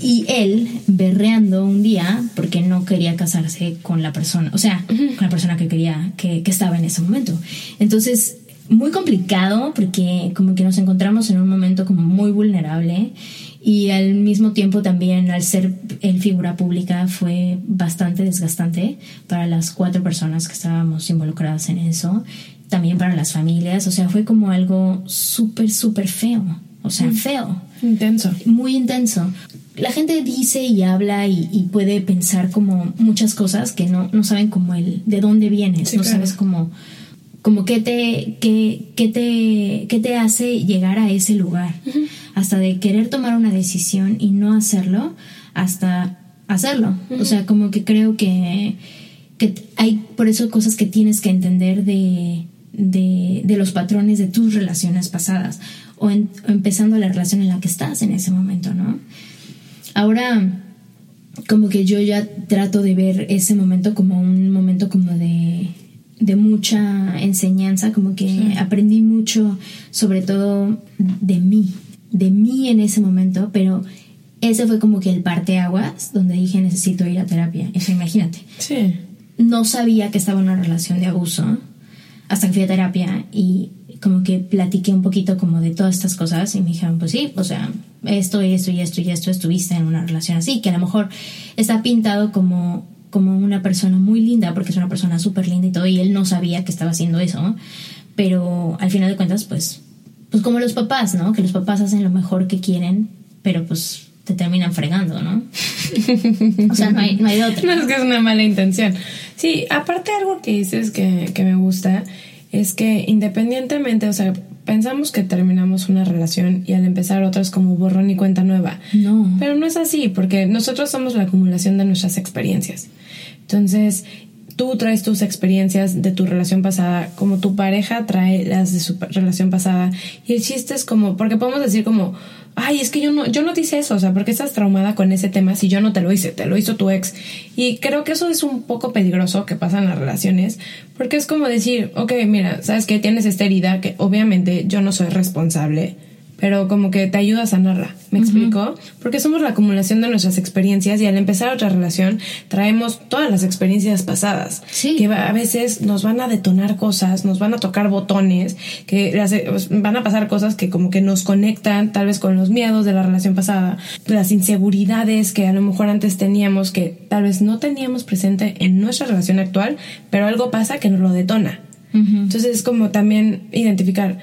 Y él berreando un día porque no quería casarse con la persona, o sea, con la persona que quería, que, que estaba en ese momento. Entonces, muy complicado porque como que nos encontramos en un momento como muy vulnerable y al mismo tiempo también al ser el figura pública fue bastante desgastante para las cuatro personas que estábamos involucradas en eso, también para las familias, o sea, fue como algo súper, súper feo, o sea, feo Intenso. muy intenso. La gente dice y habla y, y puede pensar como muchas cosas que no, no saben como el de dónde vienes, Sí, no claro. sabes como, como qué te, qué, qué te, qué te hace llegar a ese lugar. Hasta de querer tomar una decisión y no hacerlo, hasta hacerlo. O sea, como que creo que, que hay por eso cosas que tienes que entender de, de, de los patrones de tus relaciones pasadas o, en- o empezando la relación en la que estás en ese momento, ¿no? Ahora, como que yo ya trato de ver ese momento como un momento como de, de mucha enseñanza, como que aprendí mucho, sobre todo de mí, de mí en ese momento, pero ese fue como que el parteaguas donde dije necesito ir a terapia. Eso imagínate Sí. no sabía que estaba en una relación de abuso hasta que fui a terapia y como que platiqué un poquito como de todas estas cosas y me dijeron, pues sí, o sea, esto y esto y esto y esto estuviste en una relación así, que a lo mejor está pintado como, como una persona muy linda porque es una persona súper linda y todo y él no sabía que estaba haciendo eso, pero al final de cuentas, pues, pues como los papás, ¿no? Que los papás hacen lo mejor que quieren, pero pues te terminan fregando, ¿no? o sea, no hay, no hay de otra. No es que es una mala intención. Sí, aparte algo que dices que, que me gusta es que independientemente, o sea, pensamos que terminamos una relación y al empezar otra es como borrón y cuenta nueva. No. Pero no es así, porque nosotros somos la acumulación de nuestras experiencias. Entonces, tú traes tus experiencias de tu relación pasada, como tu pareja trae las de su relación pasada. Y el chiste es como, porque podemos decir como, ay, es que yo no, yo no te hice eso, o sea, porque estás traumada con ese tema si yo no te lo hice, te lo hizo tu ex. Y creo que eso es un poco peligroso que pasa en las relaciones, porque es como decir, ok, mira, sabes que tienes esta herida que obviamente yo no soy responsable pero como que te ayuda a sanarla. ¿Me explico? Porque somos la acumulación de nuestras experiencias y al empezar otra relación traemos todas las experiencias pasadas. Sí. Que a veces nos van a detonar cosas, nos van a tocar botones, que las- pues, van a pasar cosas que como que nos conectan tal vez con los miedos de la relación pasada, las inseguridades que a lo mejor antes teníamos que tal vez no teníamos presente en nuestra relación actual, pero algo pasa que nos lo detona. Entonces es como también identificar,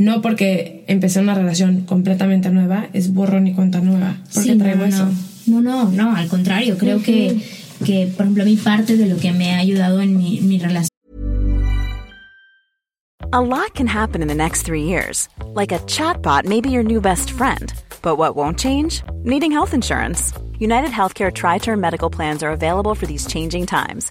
no porque empecé una relación completamente nueva, es borrón y cuenta nueva. Porque Sí, traigo no, eso. no, no, no, no, al contrario, creo que, que, por ejemplo, a mí parte de lo que me ha ayudado en mi, mi relación A lot can happen in the next three years. Like a chatbot may be your new best friend. But what won't change? Needing health insurance. United Healthcare Tri Term Medical Plans are available for these changing times.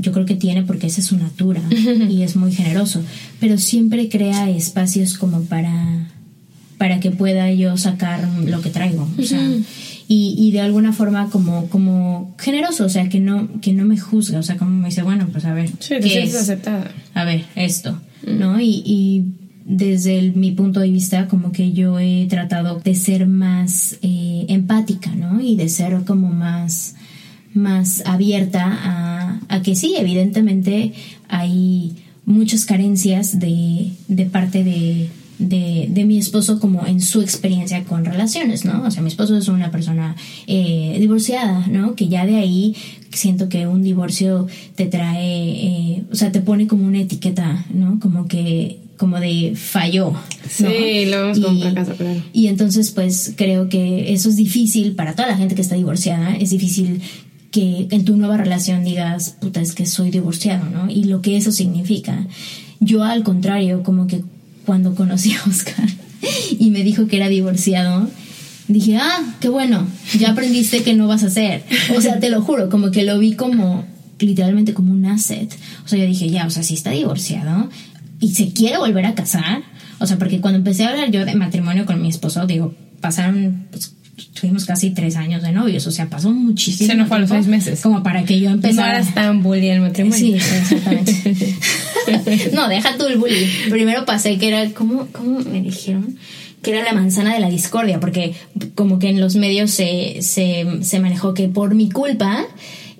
yo creo que tiene porque esa es su natura y es muy generoso, pero siempre crea espacios como para, para que pueda yo sacar lo que traigo, o sea, y, y de alguna forma como, como generoso, o sea, que no, que no me juzga, o sea, como me dice, bueno, pues a ver, Sí, ¿qué es? aceptada. a ver, esto, ¿no? Y, y desde el- mi punto de vista, como que yo he tratado de ser más eh, empática, ¿no? Y de ser como más, más abierta a, a que sí, evidentemente hay muchas carencias de, de parte de, de, de mi esposo como en su experiencia con relaciones, ¿no? O sea, mi esposo es una persona eh, divorciada, ¿no? Que ya de ahí siento que un divorcio te trae, eh, o sea, te pone como una etiqueta, ¿no? Como que, como de falló. ¿no? Sí, lo vemos como fracaso, claro. y entonces, pues creo que eso es difícil para toda la gente que está divorciada. Es difícil que en tu nueva relación digas, puta, es que soy divorciado, ¿no? Y lo que eso significa. Yo, al contrario, como que cuando conocí a Oscar y me dijo que era divorciado, dije, ah, qué bueno, ya aprendiste que no vas a hacer. O sea, te lo juro, como que lo vi como literalmente como un asset. O sea, yo dije, ya, o sea, si está divorciado y se quiere volver a casar, o sea, porque cuando empecé a hablar yo de matrimonio con mi esposo, digo, pasaron, pues, tuvimos casi tres años de novios, o sea, pasó muchísimo. Se nos fue a los seis meses. Como para que yo No empezara. eras tan bully el matrimonio. Sí, exactamente. no, deja tú el bullying. Primero pasé que era, ¿cómo, ¿cómo me dijeron? Que era la manzana de la discordia, porque como que en los medios se, se, se manejó que por mi culpa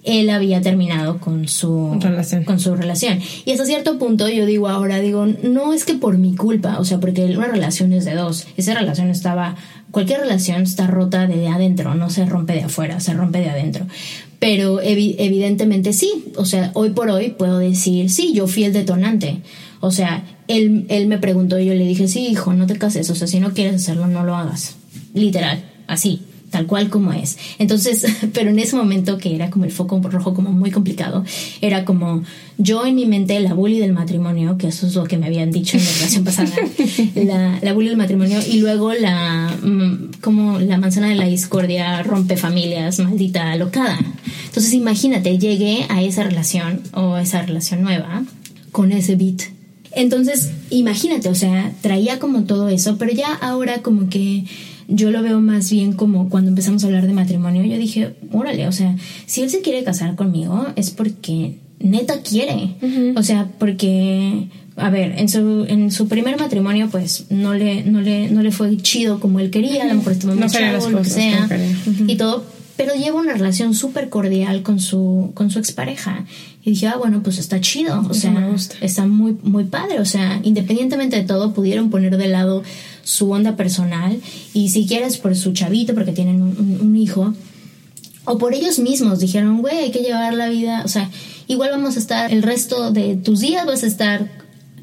él había terminado con su Relación. con su relación. Y hasta cierto punto yo digo ahora, digo, no es que por mi culpa, o sea, porque una relación es de dos. Esa relación estaba, cualquier relación está rota de adentro, no se rompe de afuera, se rompe de adentro. Pero evi- evidentemente sí, o sea, hoy por hoy puedo decir, sí, yo fui el detonante. O sea, él, él me preguntó y yo le dije, sí, hijo, no te cases, o sea, si no quieres hacerlo, no lo hagas. Literal, así tal cual como es. Entonces, pero en ese momento que era como el foco rojo como muy complicado, era como yo en mi mente la bully del matrimonio, que eso es lo que me habían dicho en la relación pasada, la, la bully del matrimonio y luego la mm, como la manzana de la discordia rompe familias, maldita locada. Entonces, imagínate, llegué a esa relación o a esa relación nueva con ese beat. Entonces, imagínate, o sea, traía como todo eso, pero ya ahora como que yo lo veo más bien como cuando empezamos a hablar de matrimonio, yo dije, órale, o sea, si él se quiere casar conmigo es porque neta quiere. O sea, porque, a ver, en su, en su primer matrimonio, pues no le, no le, no le fue chido como él quería, a lo mejor estuvo muy No quería chavo, lo que sea, y todo. pero lleva una relación súper cordial con su, con su expareja. Y dije, ah, bueno, pues está chido, o sea, está muy, muy padre, o sea, independientemente de todo, pudieron poner de lado su onda personal y si quieres por su chavito, porque tienen un hijo, o por ellos mismos dijeron, güey, hay que llevar la vida, o sea, igual vamos a estar, el resto de tus días vas a estar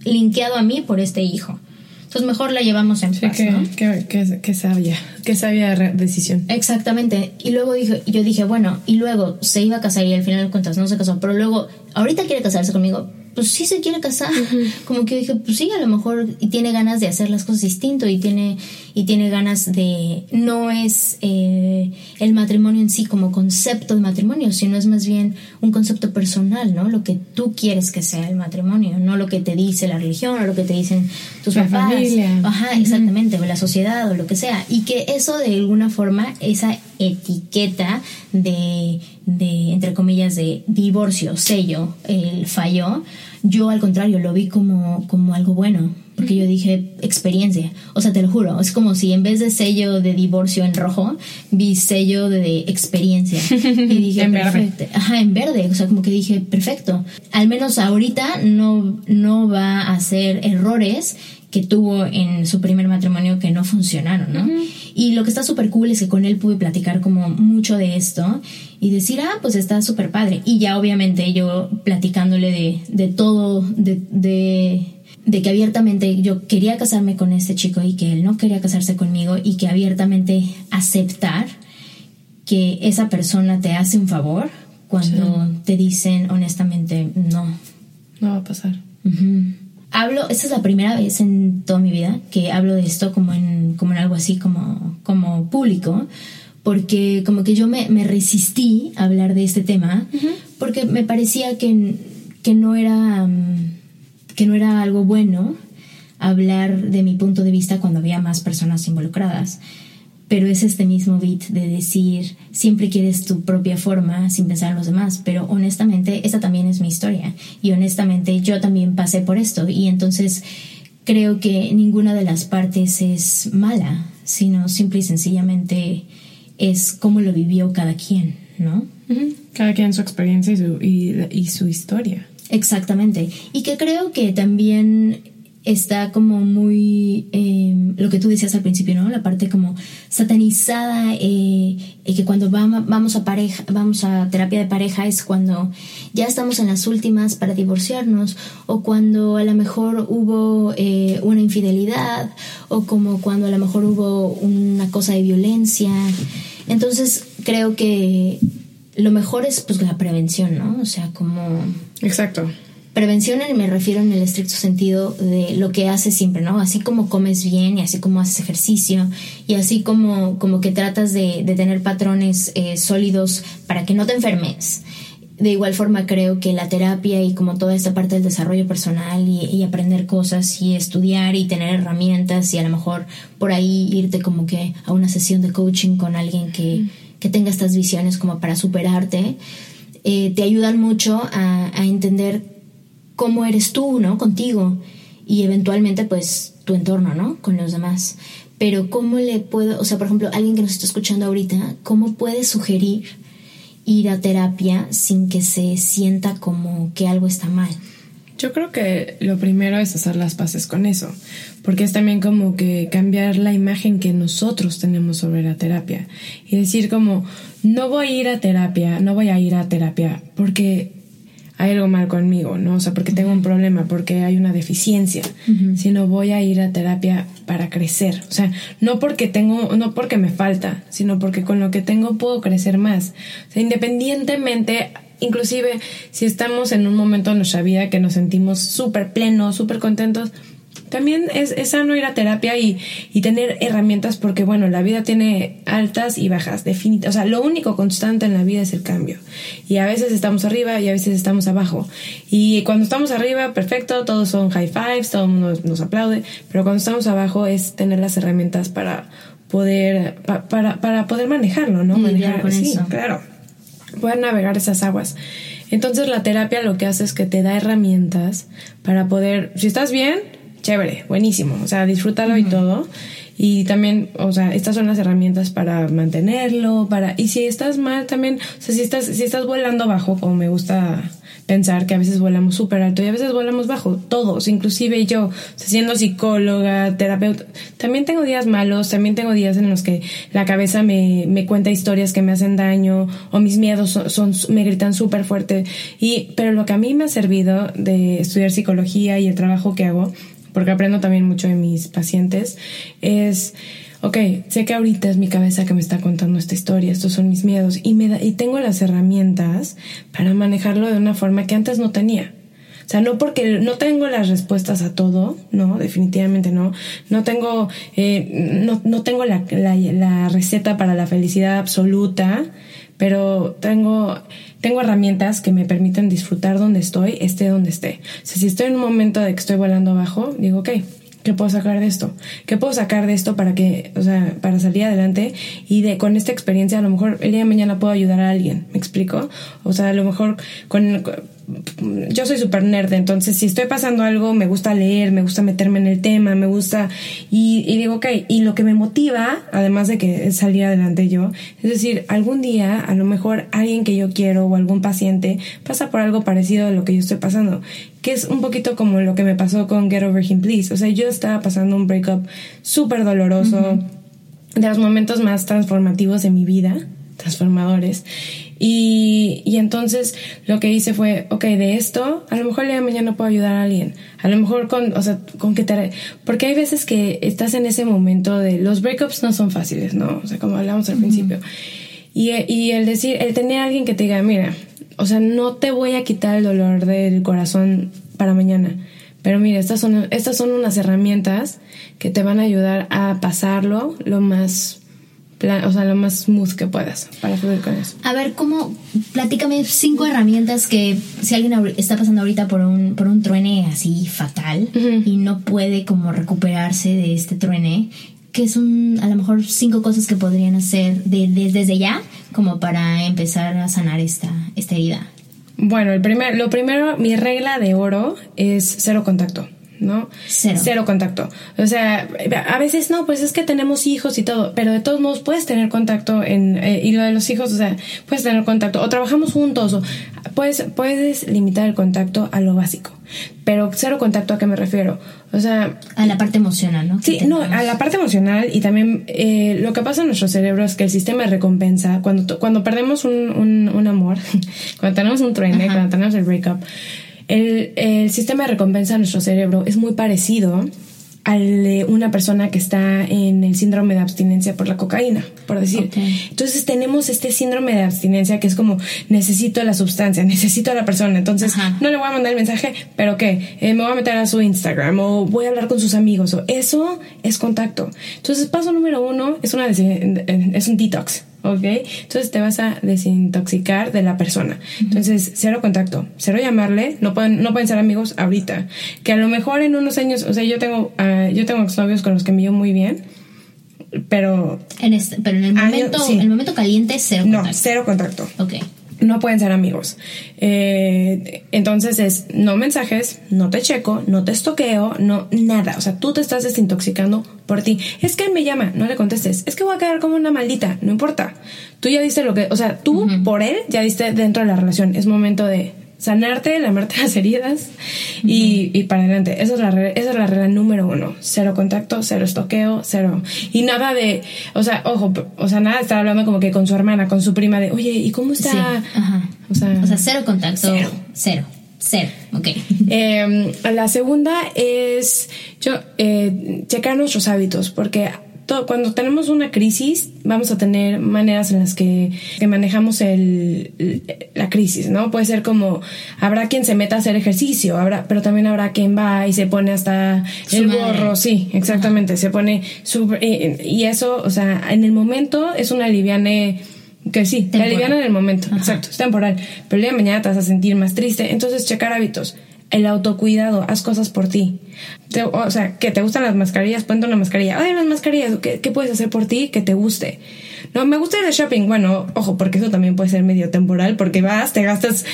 linkeado a mí por este hijo. Entonces mejor la llevamos en paz, que, que, que, sabia, que sabia decisión. Exactamente. Y luego dije, yo dije, bueno, y luego se iba a casar y al final de cuentas no se casó, pero luego, ahorita quiere casarse conmigo, pues sí se quiere casar. Como que dije, pues sí, a lo mejor y tiene ganas de hacer las cosas distinto y tiene, y tiene ganas de, no es eh, el matrimonio en sí como concepto de matrimonio, sino es más bien un concepto personal, ¿no? Lo que tú quieres que sea el matrimonio, no lo que te dice la religión o lo que te dicen tus la papás. Familia. Ajá, exactamente, o la sociedad o lo que sea. Y que eso de alguna forma, esa etiqueta de, de entre comillas, de divorcio, sello, el fallo, yo al contrario lo vi como, como algo bueno, porque yo dije experiencia, o sea, te lo juro, es como si en vez de sello de divorcio en rojo, vi sello de experiencia. Y dije, en perfecto. verde. Ajá, en verde, o sea, como que dije, perfecto. Al menos ahorita no, no va a hacer errores que tuvo en su primer matrimonio que no funcionaron, ¿no? Y lo que está súper cool es que con él pude platicar como mucho de esto y decir, ah, pues está súper padre. Y ya obviamente yo platicándole de, de todo, de, de, de que abiertamente yo quería casarme con este chico y que él no quería casarse conmigo y que abiertamente aceptar que esa persona te hace un favor cuando te dicen honestamente no. No va a pasar. Hablo, esta es la primera vez en toda mi vida que hablo de esto como en, como en algo así como, como público, porque como que yo me, me resistí a hablar de este tema, porque me parecía que, que no era mm, que no era algo bueno hablar de mi punto de vista cuando había más personas involucradas. Pero es este mismo beat de decir, siempre quieres tu propia forma sin pensar en los demás, pero honestamente esta también es mi historia y honestamente yo también pasé por esto y entonces creo que ninguna de las partes es mala, sino simple y sencillamente es cómo lo vivió cada quien, ¿no? Cada quien su experiencia y su, y, y su historia. Exactamente. Y que creo que también está como muy eh, lo que tú decías al principio, ¿no? La parte como satanizada, eh, que cuando va- vamos a pareja, vamos a terapia de pareja es cuando ya estamos en las últimas para divorciarnos, o cuando a lo mejor hubo eh, una infidelidad, o como cuando a lo mejor hubo una cosa de violencia. Entonces creo que lo mejor es pues la prevención, ¿no? O sea, como Exacto. Prevención en- me refiero en el estricto sentido de lo que haces siempre, ¿no? Así como comes bien y así como haces ejercicio y así como, como que tratas de, de tener patrones eh, sólidos para que no te enfermes. De igual forma creo que la terapia y como toda esta parte del desarrollo personal y, y aprender cosas y estudiar y tener herramientas y a lo mejor por ahí irte como que a una sesión de coaching con alguien que, que tenga estas visiones como para superarte, eh, te ayudan mucho a, a entender cómo eres tú, ¿no? Contigo y eventualmente pues tu entorno, ¿no? Con los demás. Pero cómo le puedo, o sea, por ejemplo, alguien que nos está escuchando ahorita, ¿cómo puede sugerir ir a terapia sin que se sienta como que algo está mal? Yo creo que lo primero es hacer las paces con eso, porque es también como que cambiar la imagen que nosotros tenemos sobre la terapia y decir como, no voy a ir a terapia, no voy a ir a terapia porque hay algo mal conmigo, ¿no? O sea, porque tengo un problema, porque hay una deficiencia, sino voy a ir a terapia para crecer. O sea, no porque tengo, no porque me falta, sino porque con lo que tengo puedo crecer más. O sea, independientemente, inclusive si estamos en un momento de nuestra vida que nos sentimos súper plenos, súper contentos, también es, es sano ir a terapia y, y tener herramientas porque, bueno, la vida tiene altas y bajas, definitivamente. O sea, lo único constante en la vida es el cambio. Y a veces estamos arriba y a veces estamos abajo. Y cuando estamos arriba, perfecto, todos son high fives, todo el mundo nos, aplaude. Pero cuando estamos abajo es tener las herramientas para poder, pa- para, para poder manejarlo, ¿no? Manejar, sí, eso. claro. Poder navegar esas aguas. Entonces la terapia lo que hace es que te da herramientas para poder, si estás bien, chévere, buenísimo, o sea, disfrútalo y todo. Y también, o sea, estas son las herramientas para mantenerlo, para... Y si estás mal también, o sea, si estás, si estás volando bajo, como me gusta pensar que a veces volamos súper alto y a veces volamos bajo, todos, inclusive yo, siendo psicóloga, terapeuta, también tengo días malos, también tengo días en los que la cabeza me, me cuenta historias que me hacen daño o mis miedos son, me gritan súper fuerte. Y, pero lo que a mí me ha servido de estudiar psicología y el trabajo que hago, porque aprendo también mucho de mis pacientes, es ok, sé que ahorita es mi cabeza que me está contando esta historia, estos son mis miedos y, me y tengo las herramientas para manejarlo de una forma que antes no tenía. O sea, no porque no tengo las respuestas a todo, no, definitivamente no. No tengo, eh, no, no, tengo la, la, la receta para la felicidad absoluta, pero tengo, tengo herramientas que me permiten disfrutar donde estoy, esté donde esté. O sea, si estoy en un momento de que estoy volando abajo, digo, ok, ¿Qué puedo sacar de esto? ¿Qué puedo sacar de esto para que, o sea, para salir adelante? Y de con esta experiencia a lo mejor el día de mañana puedo ayudar a alguien, ¿me explico? O sea, a lo mejor con yo soy súper nerd, entonces si estoy pasando algo, me gusta leer, me gusta meterme en el tema, me gusta, y, y, digo, ok, y lo que me motiva, además de que salir adelante yo, es decir, algún día, a lo mejor alguien que yo quiero o algún paciente pasa por algo parecido a lo que yo estoy pasando, que es un poquito como lo que me pasó con Get Over Him Please, o sea, yo estaba pasando un breakup súper doloroso, de los momentos más transformativos de mi vida, transformadores, y, y, entonces lo que hice fue, ok, de esto, a lo mejor el día de mañana puedo ayudar a alguien. A lo mejor con, o sea, con que te... Porque hay veces que estás en ese momento de... Los breakups no son fáciles, ¿no? O sea, como hablamos al principio. Y, y el decir, el tener a alguien que te diga, mira, o sea, no te voy a quitar el dolor del corazón para mañana. Pero mira, estas son, estas son unas herramientas que te van a ayudar a pasarlo lo más o sea, lo más smooth que puedas para fluir con eso. A ver, ¿cómo? Platícame cinco herramientas que si alguien está pasando ahorita por un, por un truene así fatal y no puede como recuperarse de este truene, que son a lo mejor cinco cosas que podrían hacer desde ya como para empezar a sanar esta, esta herida. Bueno, el primer, lo primero, mi regla de oro es cero contacto. ¿No? Cero. contacto. O sea, a veces no, pues es que tenemos hijos y todo, pero de todos modos puedes tener contacto en, eh, y lo de los hijos, o sea, puedes tener contacto, o trabajamos juntos, o puedes, puedes limitar el contacto a lo básico. Pero cero contacto, ¿a qué me refiero? O sea... A la parte emocional, ¿no? Sí, no, a la parte emocional y también eh, lo que pasa en nuestro cerebro es que el sistema de recompensa, cuando, cuando perdemos un, un, un amor, cuando tenemos un truene, cuando tenemos el breakup, el, el sistema de recompensa de nuestro cerebro es muy parecido al de una persona que está en el síndrome de abstinencia por la cocaína, por decir. Entonces tenemos este síndrome de abstinencia que es como necesito la sustancia, necesito a la persona. Entonces no le voy a mandar el mensaje, pero ¿qué? Eh, me voy a meter a su Instagram o voy a hablar con sus amigos o eso es contacto. Entonces paso número uno es una es un detox. ¿Ok? Entonces te vas a desintoxicar de la persona. Entonces, cero contacto, cero llamarle, no pueden, no pueden ser amigos ahorita. Que a lo mejor en unos años, o sea, yo tengo, uh, yo tengo exnovios con los que me llevo muy bien, pero... En este, pero en el momento, en el momento caliente, cero contacto. No, cero contacto. Ok no pueden ser amigos. Eh, entonces es no mensajes, no te checo, no te estoqueo, no nada. O sea, tú te estás desintoxicando por ti. Es que él me llama, no le contestes. Es que voy a quedar como una maldita, no importa. Tú ya diste lo que, o sea, tú por él ya diste dentro de la relación. Es momento de sanarte, lamarte las heridas y, y, para adelante. Esa es, la regla, esa es la regla número uno. Cero contacto, cero estoqueo, cero. Y nada de, o sea, ojo, o sea, nada de estar hablando como que con su hermana, con su prima de, oye, ¿y cómo está? O, sea, o sea, cero contacto. Cero. Cero. Cero, ok. Eh, la segunda es yo, eh, checar nuestros hábitos, porque cuando tenemos una crisis, vamos a tener maneras en las que, manejamos el, la crisis, ¿no? Puede ser como, habrá quien se meta a hacer ejercicio, habrá, pero también habrá quien va y se pone hasta el gorro, sí, exactamente, se pone super, y, eso, o sea, en el momento es una liviane que sí, la liviana en el momento, exacto, es temporal, pero el día de mañana te vas a sentir más triste, entonces checar hábitos el autocuidado, haz cosas por ti. o sea, que te gustan las mascarillas, ponte una mascarilla. Ay, las mascarillas, ¿qué, ¿qué, puedes hacer por ti que te guste? No, me gusta ir de shopping. Bueno, ojo, porque eso también puede ser medio temporal, porque vas, te gastas,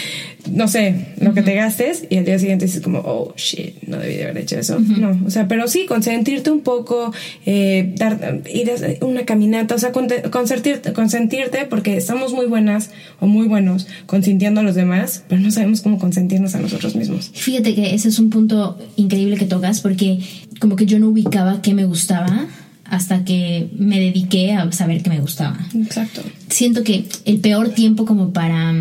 no sé, lo que te gastes y al día siguiente dices como, oh, shit, no debí de haber hecho eso. No, o sea, pero sí, consentirte un poco, eh, dar, ir a una caminata, o sea, consentirte, consentirte porque estamos muy buenas o muy buenos consintiendo a los demás, pero no sabemos cómo consentirnos a nosotros mismos. Fíjate que ese es un punto increíble que tocas porque como que yo no ubicaba qué me gustaba hasta que me dediqué a saber que me gustaba. Exacto. Siento que el peor tiempo como para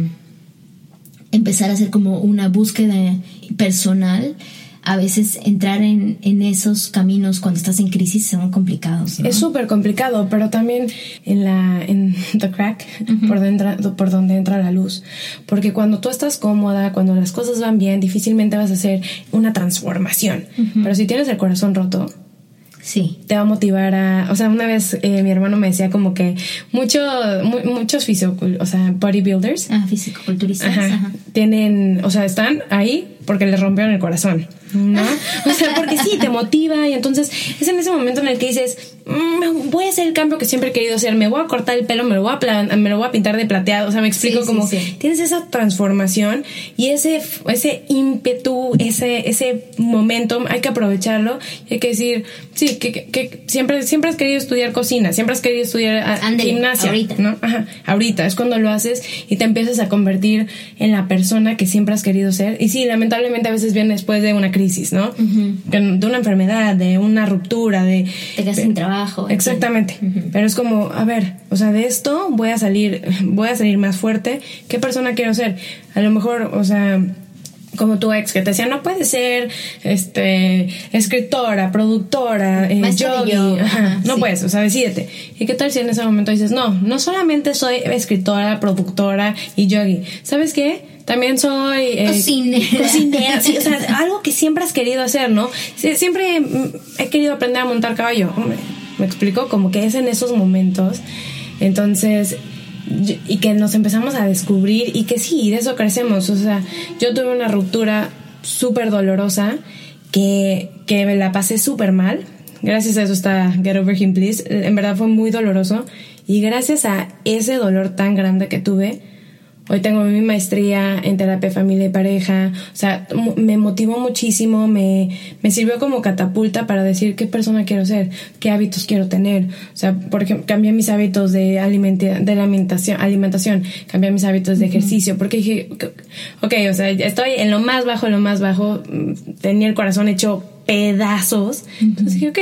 empezar a hacer como una búsqueda personal, a veces entrar en, en esos caminos cuando estás en crisis son complicados. Es súper complicado, pero también en la en the crack, por, dentro, por donde entra la luz. Porque cuando tú estás cómoda, cuando las cosas van bien, difícilmente vas a hacer una transformación. Pero si tienes el corazón roto, Sí. Te va a motivar a. O sea, una vez eh, mi hermano me decía como que mucho, muchos fisio, o sea, bodybuilders. Ah, fisicoculturistas. Ajá, Tienen, o sea, están ahí porque les rompieron el corazón. ¿no? O sea, porque sí, te motiva y entonces es en ese momento en el que dices, voy a hacer el cambio que siempre he querido hacer, me voy a cortar el pelo, me lo voy a, me lo voy a pintar de plateado, o sea, me explico como tienes esa transformación y ese, ese ímpetu, ese, ese momento, hay que aprovecharlo hay que decir, sí, que, que, siempre, siempre has querido estudiar cocina, siempre has querido estudiar ah, gimnasia, ahorita. ¿no? Ajá, ahorita es cuando lo haces y te empiezas a convertir en la persona que siempre has querido ser y sí, lamentablemente a veces viene después de una crisis crisis, ¿no? De una enfermedad, de una ruptura, de... Te quedas sin trabajo. Exactamente. Pero es como, a ver, o sea, de esto voy a salir, voy a salir más fuerte. ¿Qué persona quiero ser? A lo mejor, o sea como tu ex que te decía no puede ser este escritora productora eh, yogi no puedes o sea decídete y qué tal si en ese momento dices no no solamente soy escritora productora y yogi sabes qué también soy eh, cocinera. o sea, algo que siempre has querido hacer, ¿no? Siempre he querido aprender a montar caballo. Me explico, como que es en esos momentos. Entonces, y que nos empezamos a descubrir y que sí, de eso crecemos. O sea, yo tuve una ruptura súper dolorosa que, que me la pasé súper mal. Gracias a eso está Get Over Him Please. En verdad fue muy doloroso. Y gracias a ese dolor tan grande que tuve, Hoy tengo mi maestría en terapia familia y pareja. O sea, me motivó muchísimo, me, me sirvió como catapulta para decir qué persona quiero ser, qué hábitos quiero tener. O sea, por ejemplo, cambié mis hábitos de, de alimentación, alimentación, cambié mis hábitos de ejercicio, porque dije, ok, o sea, estoy en lo más bajo, en lo más bajo, mm, tenía el corazón hecho pedazos. Entonces dije, ok,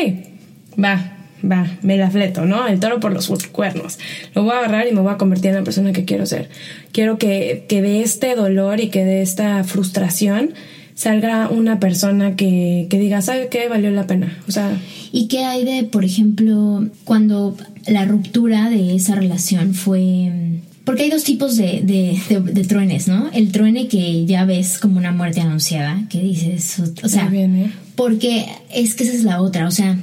va, va, me la fleto, ¿no? El toro por los cuernos. Lo voy a agarrar y me voy a convertir en la persona que quiero ser. Quiero que, que de este dolor y que de esta frustración salga una persona que, que diga, ¿sabe qué? Valió la pena. O sea... ¿Y qué hay de, por ejemplo, cuando la ruptura de esa relación fue... Porque hay dos tipos de, de, de, truenes, ¿no? El truene que ya ves como una muerte anunciada, que dices, o sea, porque es que esa es la otra, o sea,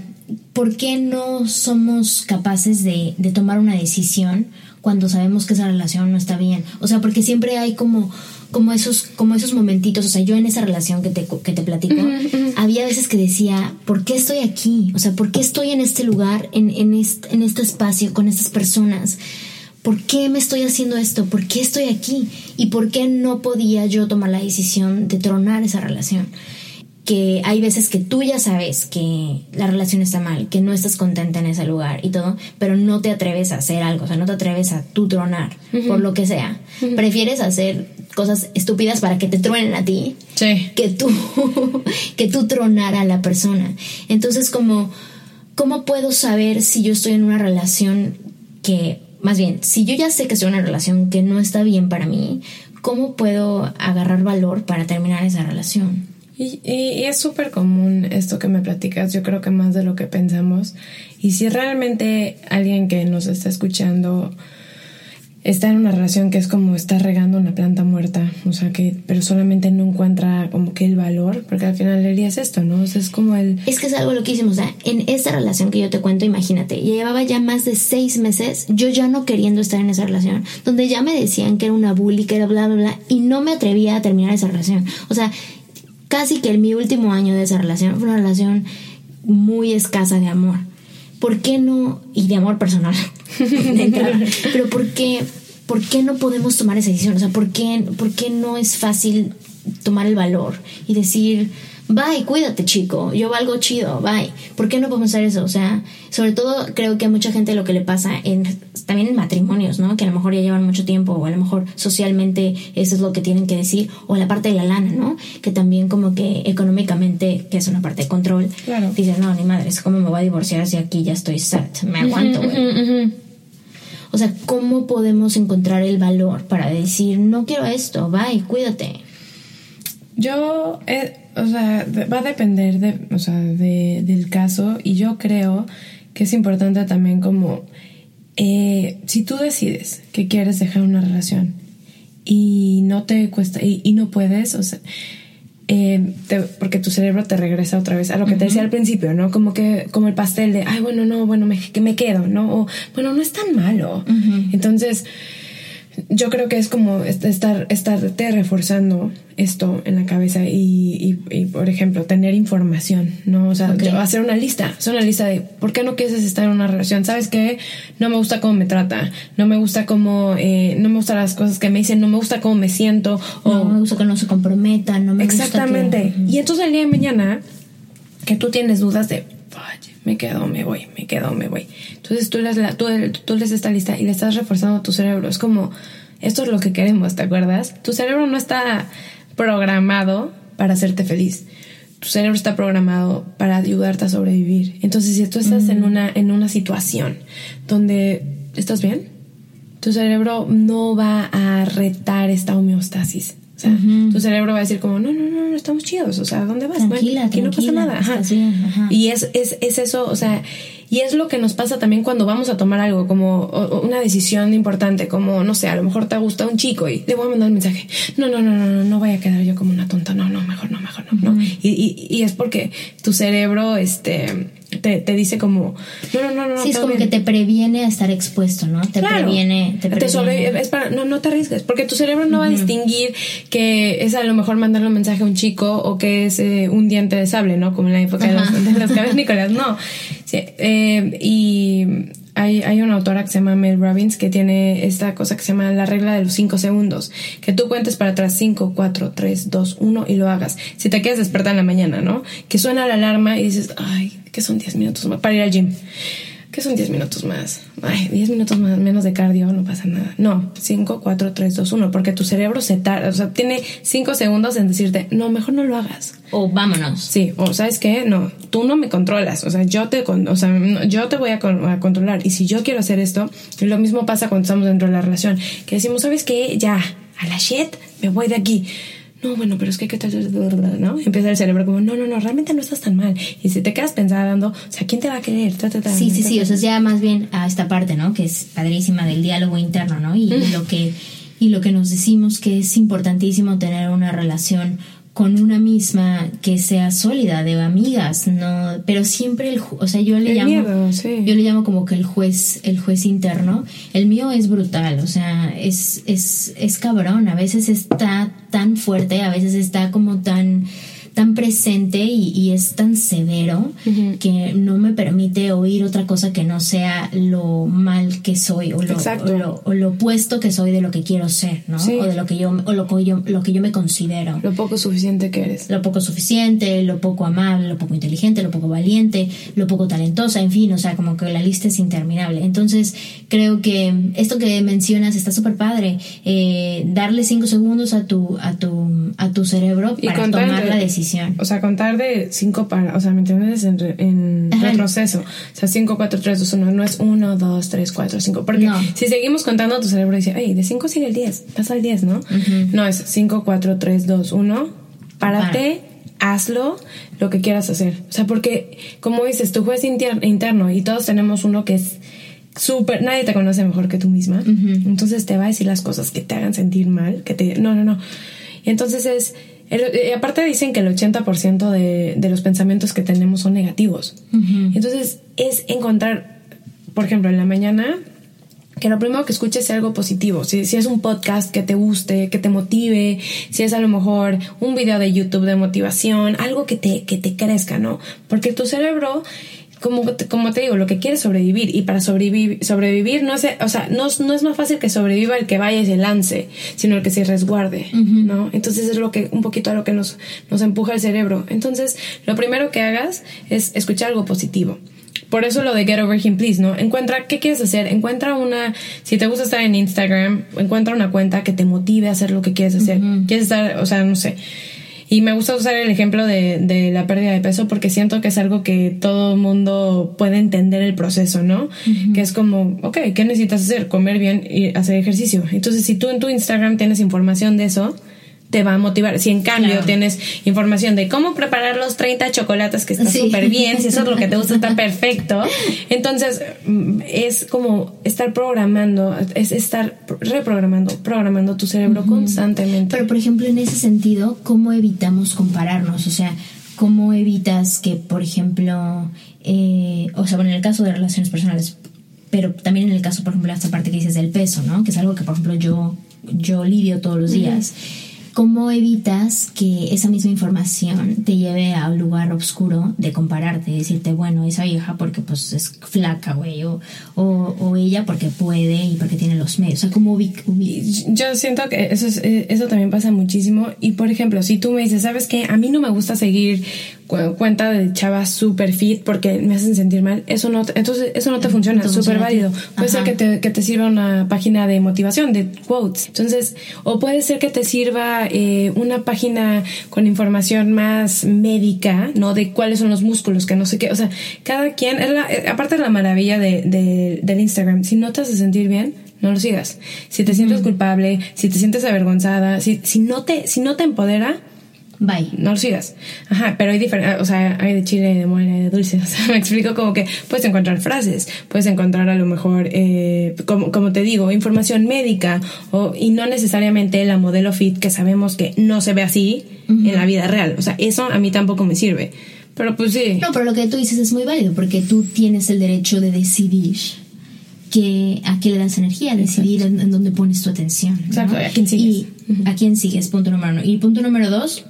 ¿por qué no somos capaces de, de, tomar una decisión cuando sabemos que esa relación no está bien? O sea, porque siempre hay como, como, esos, como esos momentitos, o sea, yo en esa relación que te, que te platico, había veces que decía, ¿por qué estoy aquí? O sea, ¿por qué estoy en este lugar, en, en, este, en este espacio, con estas personas? ¿Por qué me estoy haciendo esto? ¿Por qué estoy aquí? ¿Y por qué no podía yo tomar la decisión de tronar esa relación? Que hay veces que tú ya sabes que la relación está mal, que no estás contenta en ese lugar y todo, pero no te atreves a hacer algo, o sea, no te atreves a tú tronar, por lo que sea. Prefieres hacer cosas estúpidas para que te truenen a ti, que tú, que tú tronar a la persona. Entonces, como, ¿cómo puedo saber si yo estoy en una relación que, más bien, si yo ya sé que estoy en una relación que no está bien para mí, ¿cómo puedo agarrar valor para terminar esa relación? Y, es súper común esto que me platicas, yo creo que más de lo que pensamos. Y si realmente alguien que nos está escuchando está en una relación que es como está regando una planta muerta, o sea que, pero solamente no encuentra como que el valor, porque al final es esto, ¿no? O es como el... Es que es algo loquísimo, o sea, en esa relación que yo te cuento, imagínate, llevaba ya más de seis meses, yo ya no queriendo estar en esa relación, donde ya me decían que era una bully, que era bla, bla, bla, y no me atrevía a terminar esa relación. O sea, casi que en mi último año de esa relación fue una relación muy escasa de amor. ¿por qué no? Y de amor personal, pero ¿por qué, ¿por qué no podemos tomar esa decisión? O sea, ¿por qué, ¿por qué no es fácil tomar el valor y decir, bye, cuídate chico, yo valgo chido, bye. ¿Por qué no podemos hacer eso? O sea, sobre todo creo que a mucha gente lo que le pasa en, también en matrimonios, ¿no? Que a lo mejor ya llevan mucho tiempo o a lo mejor socialmente eso es lo que tienen que decir o la parte de la lana, ¿no? Que también como que económicamente, que es una parte de control, Claro. dicen, no, ni madre, es como me voy a divorciar si aquí ya estoy set, me aguanto, güey. O sea, ¿cómo podemos encontrar el valor para decir, no quiero esto, bye, cuídate? Yo, eh, o sea, va a depender de, o sea, de- del caso y yo creo que es importante también como, eh, si tú decides que quieres dejar una relación y no te cuesta, y, y no puedes, o sea, eh, te- porque tu cerebro te regresa otra vez a lo que te decía al principio, ¿no? Como que, como el pastel de, ay, bueno, no, bueno, me, que me quedo, ¿no? O, bueno, no es tan malo. Entonces, yo creo que es como est- estar estarte reforzando esto en la cabeza y, y- y, por ejemplo tener información no o sea hacer una lista hacer una lista de por qué no quieres estar en una relación. Sabes qué no me gusta cómo me trata no me gusta cómo eh, no me gustan las cosas que me dicen no me gusta cómo me siento o No me gusta que no se comprometan, no me gusta que- Exactamente. Y entonces el día de mañana que tú tienes dudas de, "Ay, me quedo, me voy, me quedo, me voy. Entonces tú la- tú, tú lees esta lista y le estás reforzando a tu cerebro. Es como, esto es lo que queremos, ¿te acuerdas? Tu cerebro no está programado para hacerte feliz. Tu cerebro está programado para ayudarte a sobrevivir. Entonces, si tú estás en, una, en una situación donde estás bien, tu cerebro no va a retar esta homeostasis. O sea, tu cerebro va a decir como, no, no, no, no, estamos chidos. O sea, ¿dónde vas? Tranquila, aquí no pasa nada. Ajá. estás bien, ajá. Y es, es, es eso, o sea, y es lo que nos pasa también cuando vamos a tomar algo, como una decisión importante, como, no sé, a lo mejor te gusta un chico y le voy a mandar un mensaje. No, no, no, no, no, no voy a quedar yo como una tonta. No, no, mejor no, mejor no, no. Y, y, y es porque tu cerebro, este, te, te dice como, no, no, no, no. Sí, es como bien. que te previene a estar expuesto, ¿no? Te Claro. previene, te previene. sobre- es para, no, no te arriesgues, porque tu cerebro no va a distinguir que es a lo mejor mandarle un mensaje a un chico o que es eh, un diente de sable, ¿no? Como en la época de los, de los cavernícolas, no. Sí, eh, y hay, hay una autora que se llama Mel Robbins que tiene esta cosa que se llama la regla de los cinco segundos, que tú cuentes para atrás 5, 4, 3, 2, 1 y lo hagas. Si te quieres despertar en la mañana, ¿no? Que suena la alarma y dices, ay, que son 10 minutos más para ir al gym. Que son 10 minutos más? Ay, 10 minutos más, menos de cardio, no pasa nada. No, 5, 4, 3, 2, 1, porque tu cerebro se tarda, o sea, tiene 5 segundos en decirte, no, mejor no lo hagas. O vámonos. Sí, o sabes qué, no, tú no me controlas, o sea, yo te, o sea, yo te voy a, con- a controlar y si yo quiero hacer esto, lo mismo pasa cuando estamos dentro de la relación, que decimos, sabes qué, ya, a la shit, me voy de aquí. No, bueno, pero es que qué tal, ¿no? Empieza el cerebro como, no, no, no, realmente no estás tan mal. Y si te quedas pensando, o sea, ¿quién te va a querer? Ta, ta, ta, Sí, sí, sí, o sea, ya más bien a esta parte, ¿no? Que es padrísima del diálogo interno, ¿no? Y, y lo que y lo que nos decimos que es importantísimo tener una relación con una misma que sea sólida de amigas, no, pero siempre el, o sea, yo le El llamo miedo, sí. yo le llamo como que el juez el juez interno, el mío es brutal, o sea, es es es cabrón, a veces está tan fuerte, a veces está como tan tan presente y, y es tan severo que no me permite oír otra cosa que no sea lo mal que soy o lo, Exacto. o lo, o lo opuesto que soy de lo que quiero ser, ¿no? Sí. O de lo que yo o lo que yo lo que yo me considero Lo poco suficiente que eres. lo poco suficiente, lo poco amable, lo poco inteligente, lo poco valiente, lo poco talentosa, en fin, o sea, como que la lista es interminable. Entonces, creo que esto que mencionas está súper padre, eh, darle cinco segundos a tu, a tu, a tu cerebro Y para tomar la decisión. O sea, contar de 5 para, o sea, ¿me entiendes? En, re- en Ajá. retroceso. O sea, 5, 4, 3, 2, 1. No es 1, 2, 3, 4, 5. Porque No. si seguimos contando, tu cerebro dice, ay, de 5 sigue el 10. Pasa el 10, ¿no? No, es 5, 4, 3, 2, 1. Párate, hazlo, lo que quieras hacer. O sea, porque, como dices, tu juez inter- interno y todos tenemos uno que es súper, nadie te conoce mejor que tú misma. Entonces te va a decir las cosas que te hagan sentir mal, que te, no, no, no. Y entonces es, el- y aparte dicen que el 80% de, de los pensamientos que tenemos son negativos. Entonces es encontrar, por ejemplo, en la mañana, que lo primero que escuches sea algo positivo. Si, si es un podcast que te guste, que te motive, si es a lo mejor un video de YouTube de motivación, algo que te, que te crezca, ¿no? Porque tu cerebro como, como te digo, lo que quiere es sobrevivir. Y para sobrevivir, sobrevivir no, es, o sea, no, no es más fácil que sobreviva el que vaya y se lance, sino el que se resguarde, ¿no? Entonces es lo que, un poquito a lo que nos, nos empuja el cerebro. Entonces, lo primero que hagas es escuchar algo positivo. Por eso lo de Get Over Him Please, ¿no? Encuentra, ¿qué quieres hacer? Encuentra una, si te gusta estar en Instagram, encuentra una cuenta que te motive a hacer lo que quieres hacer. Quieres estar, o sea, no sé y me gusta usar el ejemplo de, de, la pérdida de peso porque siento que es algo que todo mundo puede entender el proceso, ¿no? Que es como, ok, ¿qué necesitas hacer? Comer bien y hacer ejercicio. Entonces, si tú en tu Instagram tienes información de eso, te va a motivar. Si en cambio tienes información de cómo preparar los 30 chocolates que está súper bien, si eso es lo que te gusta, está perfecto. Entonces, mm, es como estar programando, es estar reprogramando, programando tu cerebro constantemente. Pero, por ejemplo, en ese sentido, ¿cómo evitamos compararnos? O sea, ¿cómo evitas que, por ejemplo, eh, o sea, bueno, en el caso de relaciones personales, pero también en el caso, por ejemplo, de esta parte que dices del peso, ¿no? Que es algo que, por ejemplo, yo, yo lidio todos los días. ¿Cómo evitas que esa misma información te lleve a un lugar oscuro de compararte, de decirte, bueno, esa vieja porque pues es flaca, güey, o, o, ella porque puede y porque tiene los medios? O sea, ¿cómo Yo siento que eso, es, eh, eso también pasa muchísimo. Y por ejemplo, si tú me dices, ¿sabes qué? A mí no me gusta seguir cuenta de chavas super fit porque me hacen sentir mal, eso no, entonces eso no te funciona, es súper válido. Puede ser que te, que te sirva una página de motivación, de quotes. Entonces, o puede ser que te sirva eh, una página con información más médica, ¿no? De cuáles son los músculos, que no sé qué. O sea, cada quien, es la, eh, aparte de la maravilla de, de, del Instagram, si no te hace sentir bien, no lo sigas. Si te sientes culpable, si te sientes avergonzada, si, si, no te, si no te empodera, Bye. No lo sigas. Ajá, pero hay diferentes, o sea, hay de chile, de mole, de dulce. O sea, me explico como que puedes encontrar frases, puedes encontrar a lo mejor, eh, como, como te digo, información médica o, y no necesariamente la modelo fit que sabemos que no se ve así en la vida real. O sea, eso a mí tampoco me sirve. Pero pues sí. No, pero lo que tú dices es muy válido porque tú tienes el derecho de decidir que, a qué le das energía, decidir en, dónde pones tu atención. Exacto, a quién sigues. Y a quién sigues, punto número uno. Y punto número dos,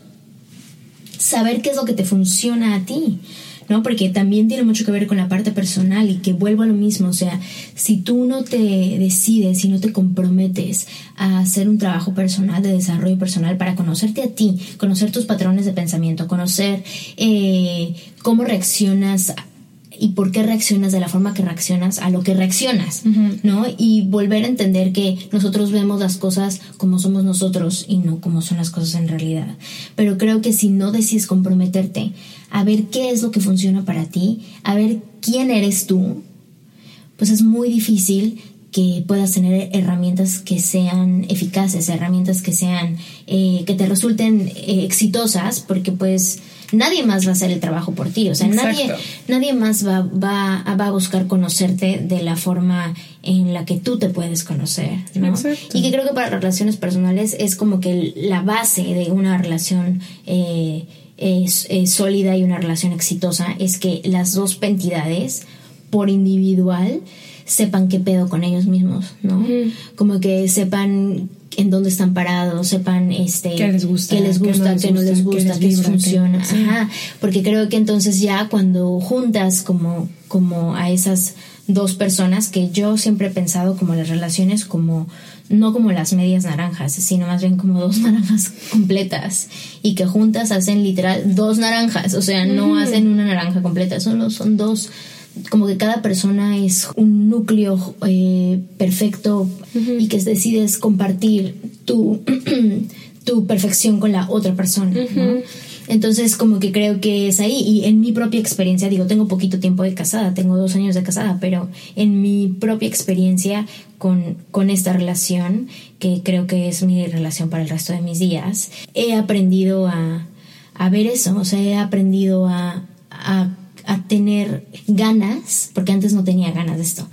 saber qué es lo que te funciona a ti. ¿no? Porque también tiene mucho que ver con la parte personal y que vuelvo a lo mismo, o sea, si tú no te decides, si no te comprometes a hacer un trabajo personal, de desarrollo personal, para conocerte a ti, conocer tus patrones de pensamiento, conocer eh, cómo reaccionas y por qué reaccionas de la forma que reaccionas a lo que reaccionas, ¿no? Y volver a entender que nosotros vemos las cosas como somos nosotros y no como son las cosas en realidad. Pero creo que si no decides comprometerte a ver qué es lo que funciona para ti, a ver quién eres tú, pues es muy difícil que puedas tener herramientas que sean eficaces, herramientas que sean, eh, que te resulten eh, exitosas, porque pues nadie más va a hacer el trabajo por ti, o sea, nadie, nadie más va, va, va, a buscar conocerte de la forma en la que tú te puedes conocer, ¿no? Y que creo que para relaciones personales es como que la base de una relación eh, sólida y una relación exitosa es que las dos entidades por individual sepan qué pedo con ellos mismos, ¿no? Como que sepan en dónde están parados, sepan este qué les gusta, qué, les gusta, qué no, les gusta, qué, funciona. Ajá, porque creo que entonces ya cuando juntas como, como a esas dos personas, que yo siempre he pensado como las relaciones como no como las medias naranjas, sino más bien como dos naranjas completas y que juntas hacen literal dos naranjas, o sea, no hacen una naranja completa, solo son dos como que cada persona es un núcleo eh, perfecto y que decides compartir tu, tu perfección con la otra persona. Entonces, como que creo que es ahí. Y en mi propia experiencia, digo, tengo poquito tiempo de casada, tengo dos años de casada, pero en mi propia experiencia con, con esta relación, que creo que es mi relación para el resto de mis días, he aprendido a, a ver eso, o sea, he aprendido a, a a tener ganas, porque antes no tenía ganas de esto,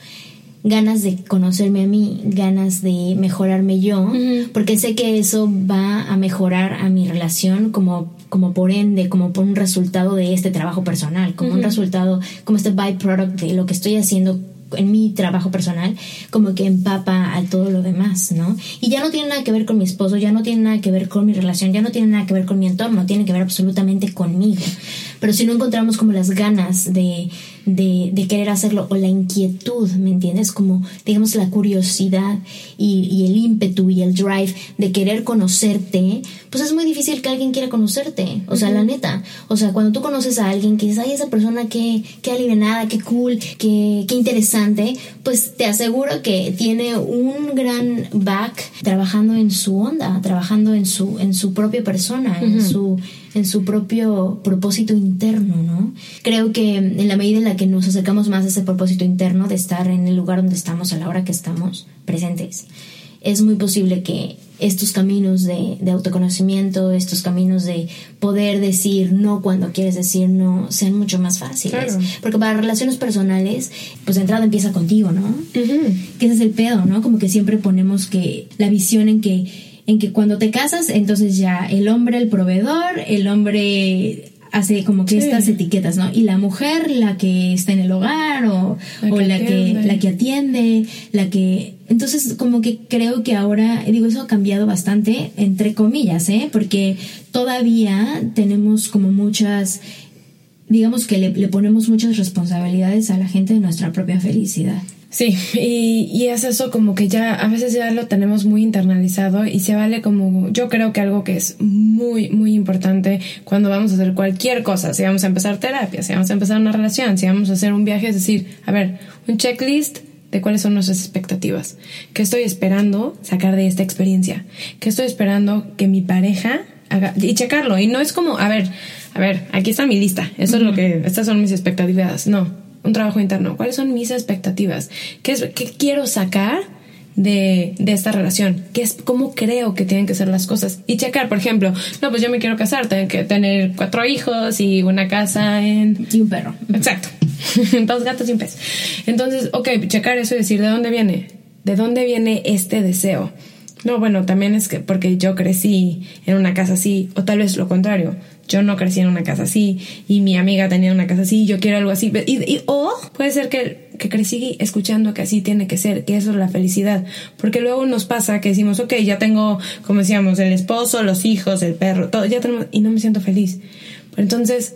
ganas de conocerme a mí, ganas de mejorarme yo, porque sé que eso va a mejorar a mi relación como, como por ende, como por un resultado de este trabajo personal, como un resultado, como este byproduct de lo que estoy haciendo en mi trabajo personal, como que empapa a todo lo demás, ¿no? Y ya no tiene nada que ver con mi esposo, ya no tiene nada que ver con mi relación, ya no tiene nada que ver con mi entorno, tiene que ver absolutamente conmigo. Pero si no encontramos como las ganas de, de, de querer hacerlo o la inquietud, ¿me entiendes? Como, digamos, la curiosidad y, y el ímpetu y el drive de querer conocerte, pues es muy difícil que alguien quiera conocerte. O sea, la neta. O sea, cuando tú conoces a alguien que dices, ay, esa persona que, que alivianada, qué cool, qué, qué interesante, pues te aseguro que tiene un gran back trabajando en su onda, trabajando en su, en su propia persona, en su en su propio propósito interno, ¿no? Creo que en la medida en la que nos acercamos más a ese propósito interno de estar en el lugar donde estamos a la hora que estamos presentes, es muy posible que estos caminos de, de, autoconocimiento, estos caminos de poder decir no cuando quieres decir no, sean mucho más fáciles. Porque para relaciones personales, pues de entrada empieza contigo, ¿no? Que ese es el pedo, ¿no? Como que siempre ponemos que la visión en que en que cuando te casas, entonces ya el hombre el proveedor, el hombre hace como que estas etiquetas, ¿no? Y la mujer la que está en el hogar o la que, o la, que la que atiende, la que entonces como que creo que ahora digo eso ha cambiado bastante entre comillas, ¿eh? Porque todavía tenemos como muchas digamos que le, le ponemos muchas responsabilidades a la gente de nuestra propia felicidad. Sí, y, y, es eso como que ya a veces ya lo tenemos muy internalizado y se vale como yo creo que algo que es muy, muy importante cuando vamos a hacer cualquier cosa, si vamos a empezar terapia, si vamos a empezar una relación, si vamos a hacer un viaje, es decir, a ver, un checklist de cuáles son nuestras expectativas, qué estoy esperando sacar de esta experiencia, qué estoy esperando que mi pareja haga y checarlo y no es como, a ver, a ver, aquí está mi lista, eso es lo que, estas son mis expectativas, no un trabajo interno. ¿Cuáles son mis expectativas? ¿Qué, es, qué quiero sacar de, de, esta relación? ¿Qué es, ¿Cómo creo que tienen que ser las cosas? Y checar, por ejemplo, no, pues yo me quiero casar, tengo que tener cuatro hijos y una casa en... Y un perro. Exacto. Dos gatos y un pez. Entonces, ok, checar eso y decir, ¿de dónde viene? ¿De dónde viene este deseo? No, bueno, también es que porque yo crecí en una casa así, o tal vez lo contrario yo no crecí en una casa así y mi amiga tenía una casa así y yo quiero algo así. Y, o puede ser que, que crecí escuchando que así tiene que ser, que eso es la felicidad. Porque luego nos pasa que decimos, ok, ya tengo, como decíamos, el esposo, los hijos, el perro, todo, ya tenemos, y no me siento feliz. Entonces,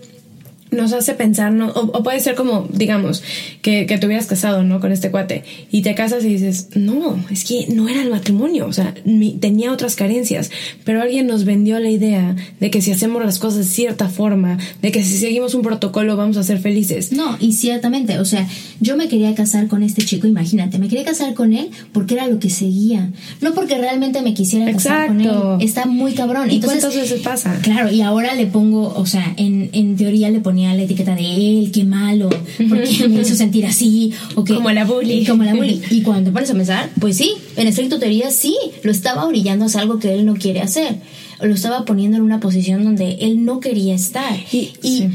nos hace pensar, ¿no? O, puede ser como, digamos, que, que te hubieras casado, ¿no? Con este cuate y te casas y dices, no, es que no era el matrimonio, o sea, tenía otras carencias, pero alguien nos vendió la idea de que si hacemos las cosas de cierta forma, de que si seguimos un protocolo vamos a ser felices. No, y ciertamente, o sea, yo me quería casar con este chico, imagínate, me quería casar con él porque era lo que seguía, no porque realmente me quisiera casar con él. Está muy cabrón. ¿Y Entonces, cuántas veces pasa? Claro, y ahora le pongo, o sea, en, en teoría le ponía la etiqueta de él, qué malo, porque me hizo sentir así, o que, como la bully. Como la bully. Y cuando pones a pensar, pues sí, en estricto teoría sí, lo estaba orillando hacia algo que él no quiere hacer. Lo estaba poniendo en una posición donde él no quería estar. Y, y,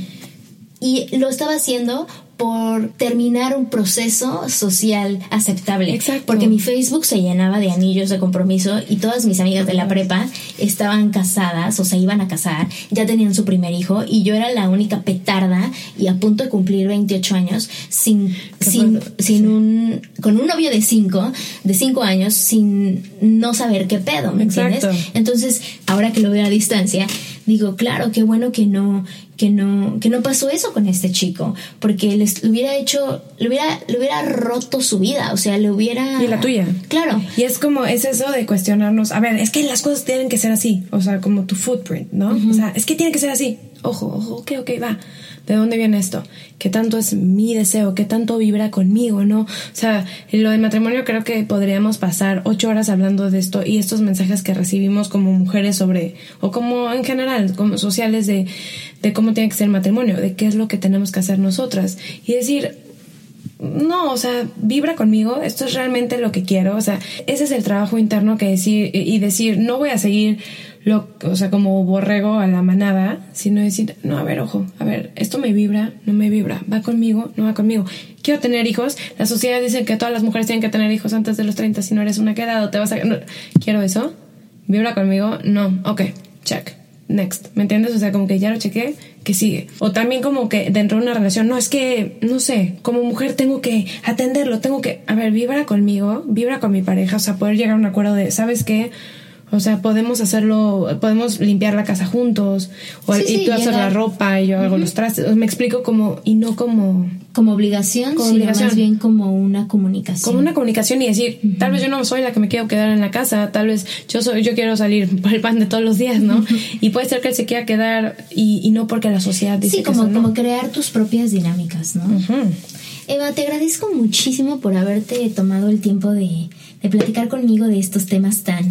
y lo estaba haciendo por terminar un proceso social aceptable. Exacto. Porque mi Facebook se llenaba de anillos de compromiso y todas mis amigas de la prepa estaban casadas o se iban a casar, ya tenían su primer hijo y yo era la única petarda y a punto de cumplir 28 años sin, sin, sin un, con un novio de 5, de 5 años sin no saber qué pedo, ¿me entiendes? Entonces, ahora que lo veo a distancia, digo, claro, qué bueno que no, que no, que no pasó eso con este chico, porque les hubiera hecho, le hubiera, le hubiera roto su vida, o sea, le hubiera... Y la tuya. Claro. Y es como, es eso de cuestionarnos, a ver, es que las cosas tienen que ser así, o sea, como tu footprint, ¿no? O sea, es que tiene que ser así. Ojo, ojo, ok, ok, va. ¿De dónde viene esto? ¿Qué tanto es mi deseo? ¿Qué tanto vibra conmigo? ¿No? O sea, lo de matrimonio creo que podríamos pasar ocho horas hablando de esto y estos mensajes que recibimos como mujeres sobre, o como en general, como sociales de, de cómo tiene que ser el matrimonio, de qué es lo que tenemos que hacer nosotras. Y decir, no, o sea, vibra conmigo, esto es realmente lo que quiero, o sea, ese es el trabajo interno que decir y decir, no voy a seguir lo, o sea, como borrego a la manada, sino decir, no, a ver, ojo, a ver, esto me vibra, no me vibra, va conmigo, no va conmigo. Quiero tener hijos, la sociedad dice que todas las mujeres tienen que tener hijos antes de los 30, si no eres una quedado, te vas a... quiero eso, vibra conmigo, no, ok, check next, ¿me entiendes? O sea, como que ya lo chequé, que sigue. O también como que dentro de una relación, no, es que, no sé, como mujer tengo que atenderlo, tengo que, a ver, vibra conmigo, vibra con mi pareja, o sea, poder llegar a un acuerdo de, ¿sabes qué? O sea, podemos hacerlo, podemos limpiar la casa juntos, o, y tú haces la ropa y yo hago los trastes. Me explico como, y no como... Como obligación, como sino más bien como una comunicación. Como una comunicación y decir, tal vez yo no soy la que me quiero quedar en la casa, tal vez yo soy, yo quiero salir por el pan de todos los días, ¿no? Y puede ser que él se quiera quedar y, no porque la sociedad dice sí, como, que como crear tus propias dinámicas, ¿no? Eva, te agradezco muchísimo por haberte tomado el tiempo de, de platicar conmigo de estos temas tan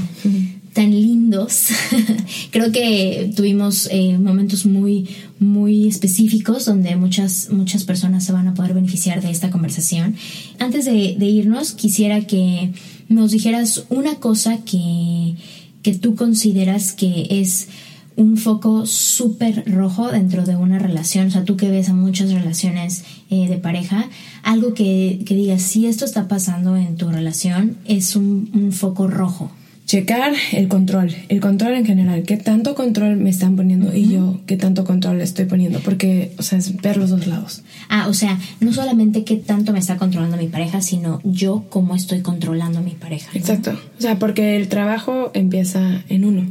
tan lindos. Creo que tuvimos eh, momentos muy, muy específicos donde muchas, muchas personas se van a poder beneficiar de esta conversación. Antes de, irnos, quisiera que nos dijeras una cosa que, que tú consideras que es un foco súper rojo dentro de una relación, o sea, tú que ves a muchas relaciones eh, de pareja, algo que, que, digas, si esto está pasando en tu relación, es un, un foco rojo checar el control, el control en general, qué tanto control me están poniendo y yo qué tanto control le estoy poniendo, porque, o sea, es ver los dos lados. Ah, o sea, no solamente qué tanto me está controlando mi pareja, sino yo cómo estoy controlando a mi pareja. Exacto, o sea, porque el trabajo empieza en uno.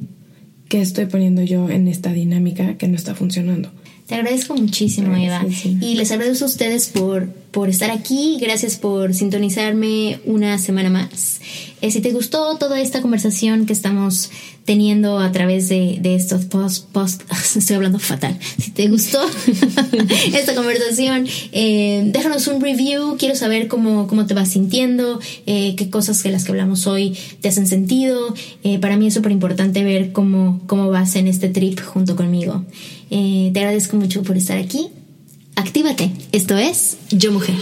¿Qué estoy poniendo yo en esta dinámica que no está funcionando? Te agradezco muchísimo, Eva. Y les agradezco a ustedes por, por estar aquí. Gracias por sintonizarme una semana más. Eh, si te gustó toda esta conversación que estamos teniendo a través de, estos post, post, estoy hablando fatal. Si te gustó esta conversación, eh, déjanos un review. Quiero saber cómo, cómo te vas sintiendo, eh, qué cosas de las que hablamos hoy te hacen sentido. para mí es súper importante ver cómo, cómo vas en este trip junto conmigo. Eh, te agradezco mucho por estar aquí. Actívate. Esto es Yo Mujer.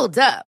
Hold up.